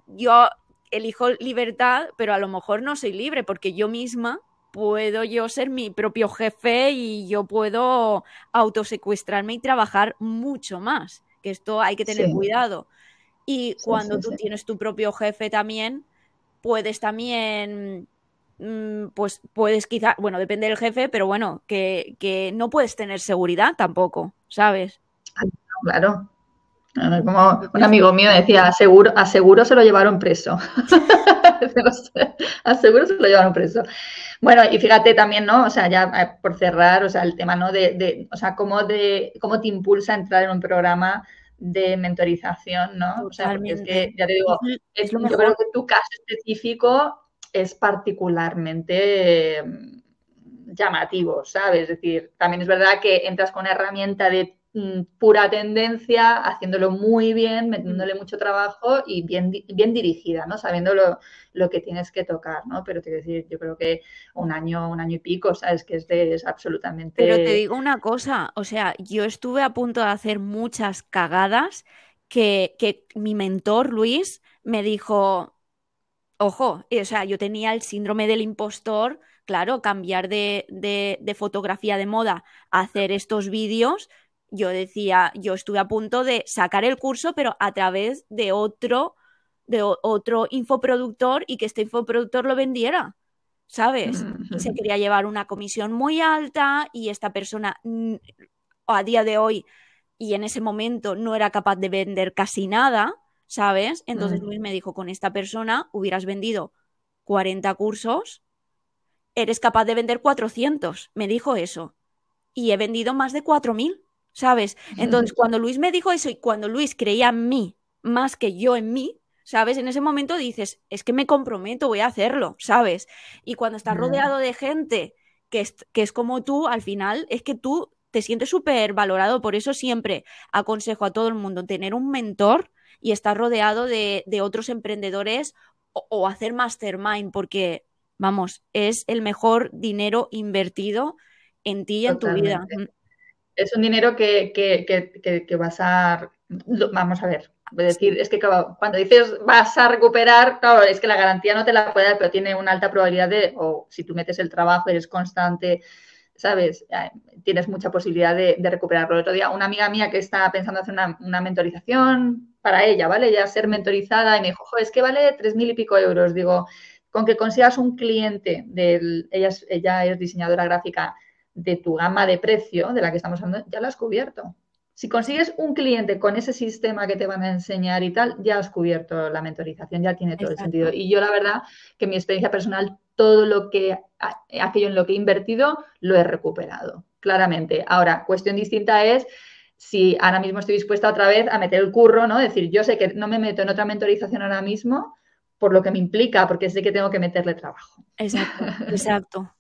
yo elijo libertad, pero a lo mejor no soy libre, porque yo misma puedo yo ser mi propio jefe y yo puedo autosecuestrarme y trabajar mucho más, que esto hay que tener sí. cuidado. Y sí, cuando sí, tú tienes tu propio jefe también, puedes también Mm, pues puedes quizá, bueno, depende del jefe, pero bueno, que, que no puedes tener seguridad tampoco, ¿sabes? Claro. Como un amigo mío decía, aseguro, aseguro se lo llevaron preso. (laughs) aseguro se lo llevaron preso. Bueno, y fíjate también, ¿no? O sea, ya eh, por cerrar, o sea, el tema, ¿no? De, de o sea, cómo, de, cómo te impulsa a entrar en un programa de mentorización, ¿no? O sea, porque es que, ya te digo, es, yo creo que tu caso específico es particularmente llamativo, ¿sabes? Es decir, también es verdad que entras con una herramienta de pura tendencia, haciéndolo muy bien, metiéndole mucho trabajo y bien, bien dirigida, ¿no? Sabiendo lo, lo, que tienes que tocar, ¿no? Pero te decir, yo creo que un año, un año y pico, ¿sabes? Que es, de, es absolutamente... Pero te digo una cosa, o sea, yo estuve a punto de hacer muchas cagadas que, que mi mentor, Luis, me dijo, ojo, o sea, yo tenía el síndrome del impostor, claro, cambiar de, de, de fotografía de moda a hacer estos vídeos, yo decía, yo estuve a punto de sacar el curso, pero a través de otro, de otro infoproductor y que este infoproductor lo vendiera, ¿sabes? Se quería llevar una comisión muy alta y esta persona a día de hoy y en ese momento no era capaz de vender casi nada, ¿sabes? Entonces Luis me dijo, con esta persona hubieras vendido 40 cursos, eres capaz de vender 400, me dijo eso. Y he vendido más de 4.000. ¿sabes? Entonces, cuando Luis me dijo eso y cuando Luis creía en mí más que yo en mí, ¿sabes? En ese momento dices, es que me comprometo, voy a hacerlo, ¿sabes? Y cuando estás rodeado de gente que es, que es como tú, al final es que tú te sientes súper valorado. Por eso siempre aconsejo a todo el mundo tener un mentor y estar rodeado de, otros emprendedores o, hacer mastermind, porque, vamos, es el mejor dinero invertido en ti y en tu vida. Es un dinero que, que, vas a... Vamos a ver, es decir, es que cuando dices vas a recuperar, claro, es que la garantía no te la puede dar, pero tiene una alta probabilidad de, o si tú metes el trabajo, eres constante, ¿sabes? Tienes mucha posibilidad de, recuperarlo. El otro día, una amiga mía que está pensando hacer una, mentorización para ella, ¿vale? Ya ser mentorizada y me dijo, es que vale tres mil y pico euros. Digo, con que consigas un cliente, del, ella, es, ella es diseñadora gráfica de tu gama de precio, de la que estamos hablando, ya la has cubierto. Si consigues un cliente con ese sistema que te van a enseñar y tal, ya has cubierto la mentorización, ya tiene todo el sentido. Y yo la verdad que mi experiencia personal todo lo que, aquello en lo que he invertido, lo he recuperado, claramente. Ahora, cuestión distinta es si ahora mismo estoy dispuesta otra vez a meter el curro, ¿no? Es decir, yo sé que no me meto en otra mentorización ahora mismo por lo que me implica, porque sé que tengo que meterle trabajo. Exacto, (laughs) exacto.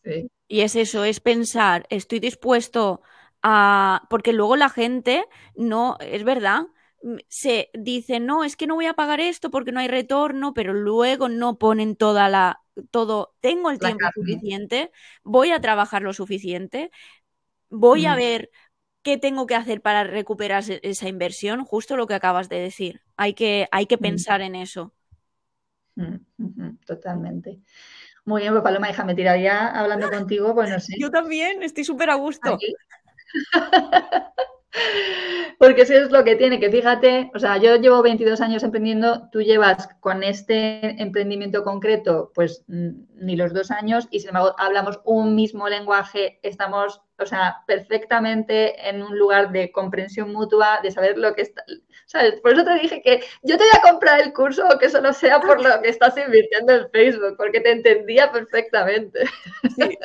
Y es eso, es pensar, estoy dispuesto a... Porque luego la gente no, es verdad, se dice, no, es que no voy a pagar esto porque no hay retorno, pero luego no ponen toda la, todo, tengo el tiempo suficiente, voy a trabajar lo suficiente, voy a ver qué tengo que hacer para recuperar esa inversión, justo lo que acabas de decir. Hay que, hay que pensar en eso. Totalmente. Muy bien, pues Paloma, déjame tirar ya hablando (laughs) contigo, pues no sé. Yo también, estoy súper a gusto. (laughs) Porque eso es lo que tiene, que fíjate, o sea, yo llevo 22 años emprendiendo, tú llevas con este emprendimiento concreto, pues mm, ni los dos años, y sin embargo hablamos un mismo lenguaje, estamos, o sea, perfectamente en un lugar de comprensión mutua, de saber lo que está, ¿sabes? Por eso te dije que yo te voy a comprar el curso, que solo sea por lo que estás invirtiendo en Facebook, porque te entendía perfectamente.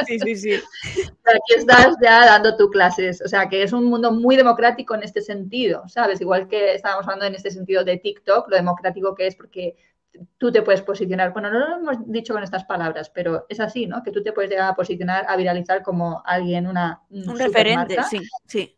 Sí, sí, sí. (laughs) Aquí estás ya dando tus clases, o sea, que es un mundo muy democrático en este sentido, ¿sabes? Igual que estábamos hablando en este sentido de TikTok, lo democrático que es porque tú te puedes posicionar, bueno, no lo hemos dicho con estas palabras, pero es así, ¿no? Que tú te puedes llegar a posicionar, a viralizar como alguien, una... Un referente, sí, sí.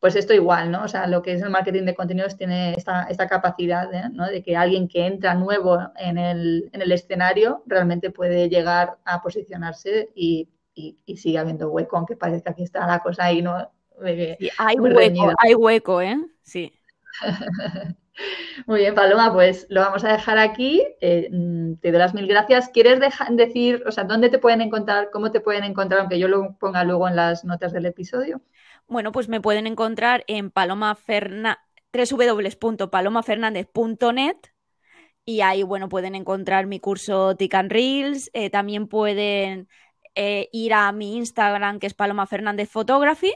Pues esto igual, ¿no? O sea, lo que es el marketing de contenidos tiene esta, esta capacidad ¿eh? ¿no? de que alguien que entra nuevo en el, en el escenario realmente puede llegar a posicionarse y, y, sigue habiendo hueco, aunque parezca que está la cosa ahí, ¿no? hay hueco, hay hueco, ¿eh? Sí. (laughs) Muy bien, Paloma, pues lo vamos a dejar aquí. Eh, mm, te doy las mil gracias. ¿Quieres decir, o sea, dónde te pueden encontrar, cómo te pueden encontrar, aunque yo lo ponga luego en las notas del episodio? Bueno, pues me pueden encontrar en www.palomafernandez.net y ahí, bueno, pueden encontrar mi curso Tick and Reels. Eh, también pueden eh, ir a mi Instagram, que es Paloma Fernández Photography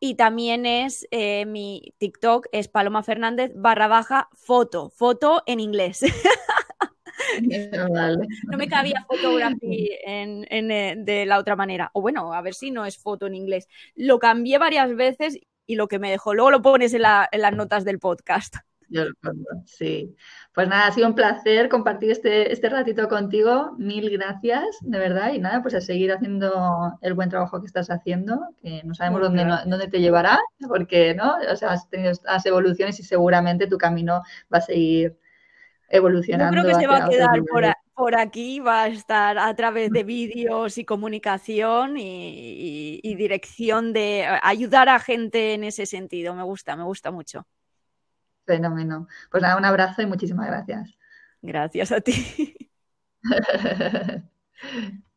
y también es eh, mi TikTok, es Paloma Fernández barra baja foto, foto en inglés. No me cabía fotografía en, eh, de la otra manera. O bueno, a ver si no es foto en inglés. Lo cambié varias veces y lo que me dejó, luego lo pones en las notas del podcast. Yo lo pongo, sí. Pues nada, ha sido un placer compartir este, este ratito contigo. Mil gracias, de verdad. Y nada, pues a seguir haciendo el buen trabajo que estás haciendo, que no sabemos dónde, dónde te llevará, porque ¿no? O sea, has tenido estas evoluciones y seguramente tu camino va a seguir evolucionando. Yo creo que se va a quedar por, por, aquí, va a estar a través de (laughs) vídeos y comunicación y dirección de ayudar a gente en ese sentido. Me gusta, me gusta mucho. Fenómeno. Pues nada, un abrazo y muchísimas gracias. Gracias a ti. (laughs)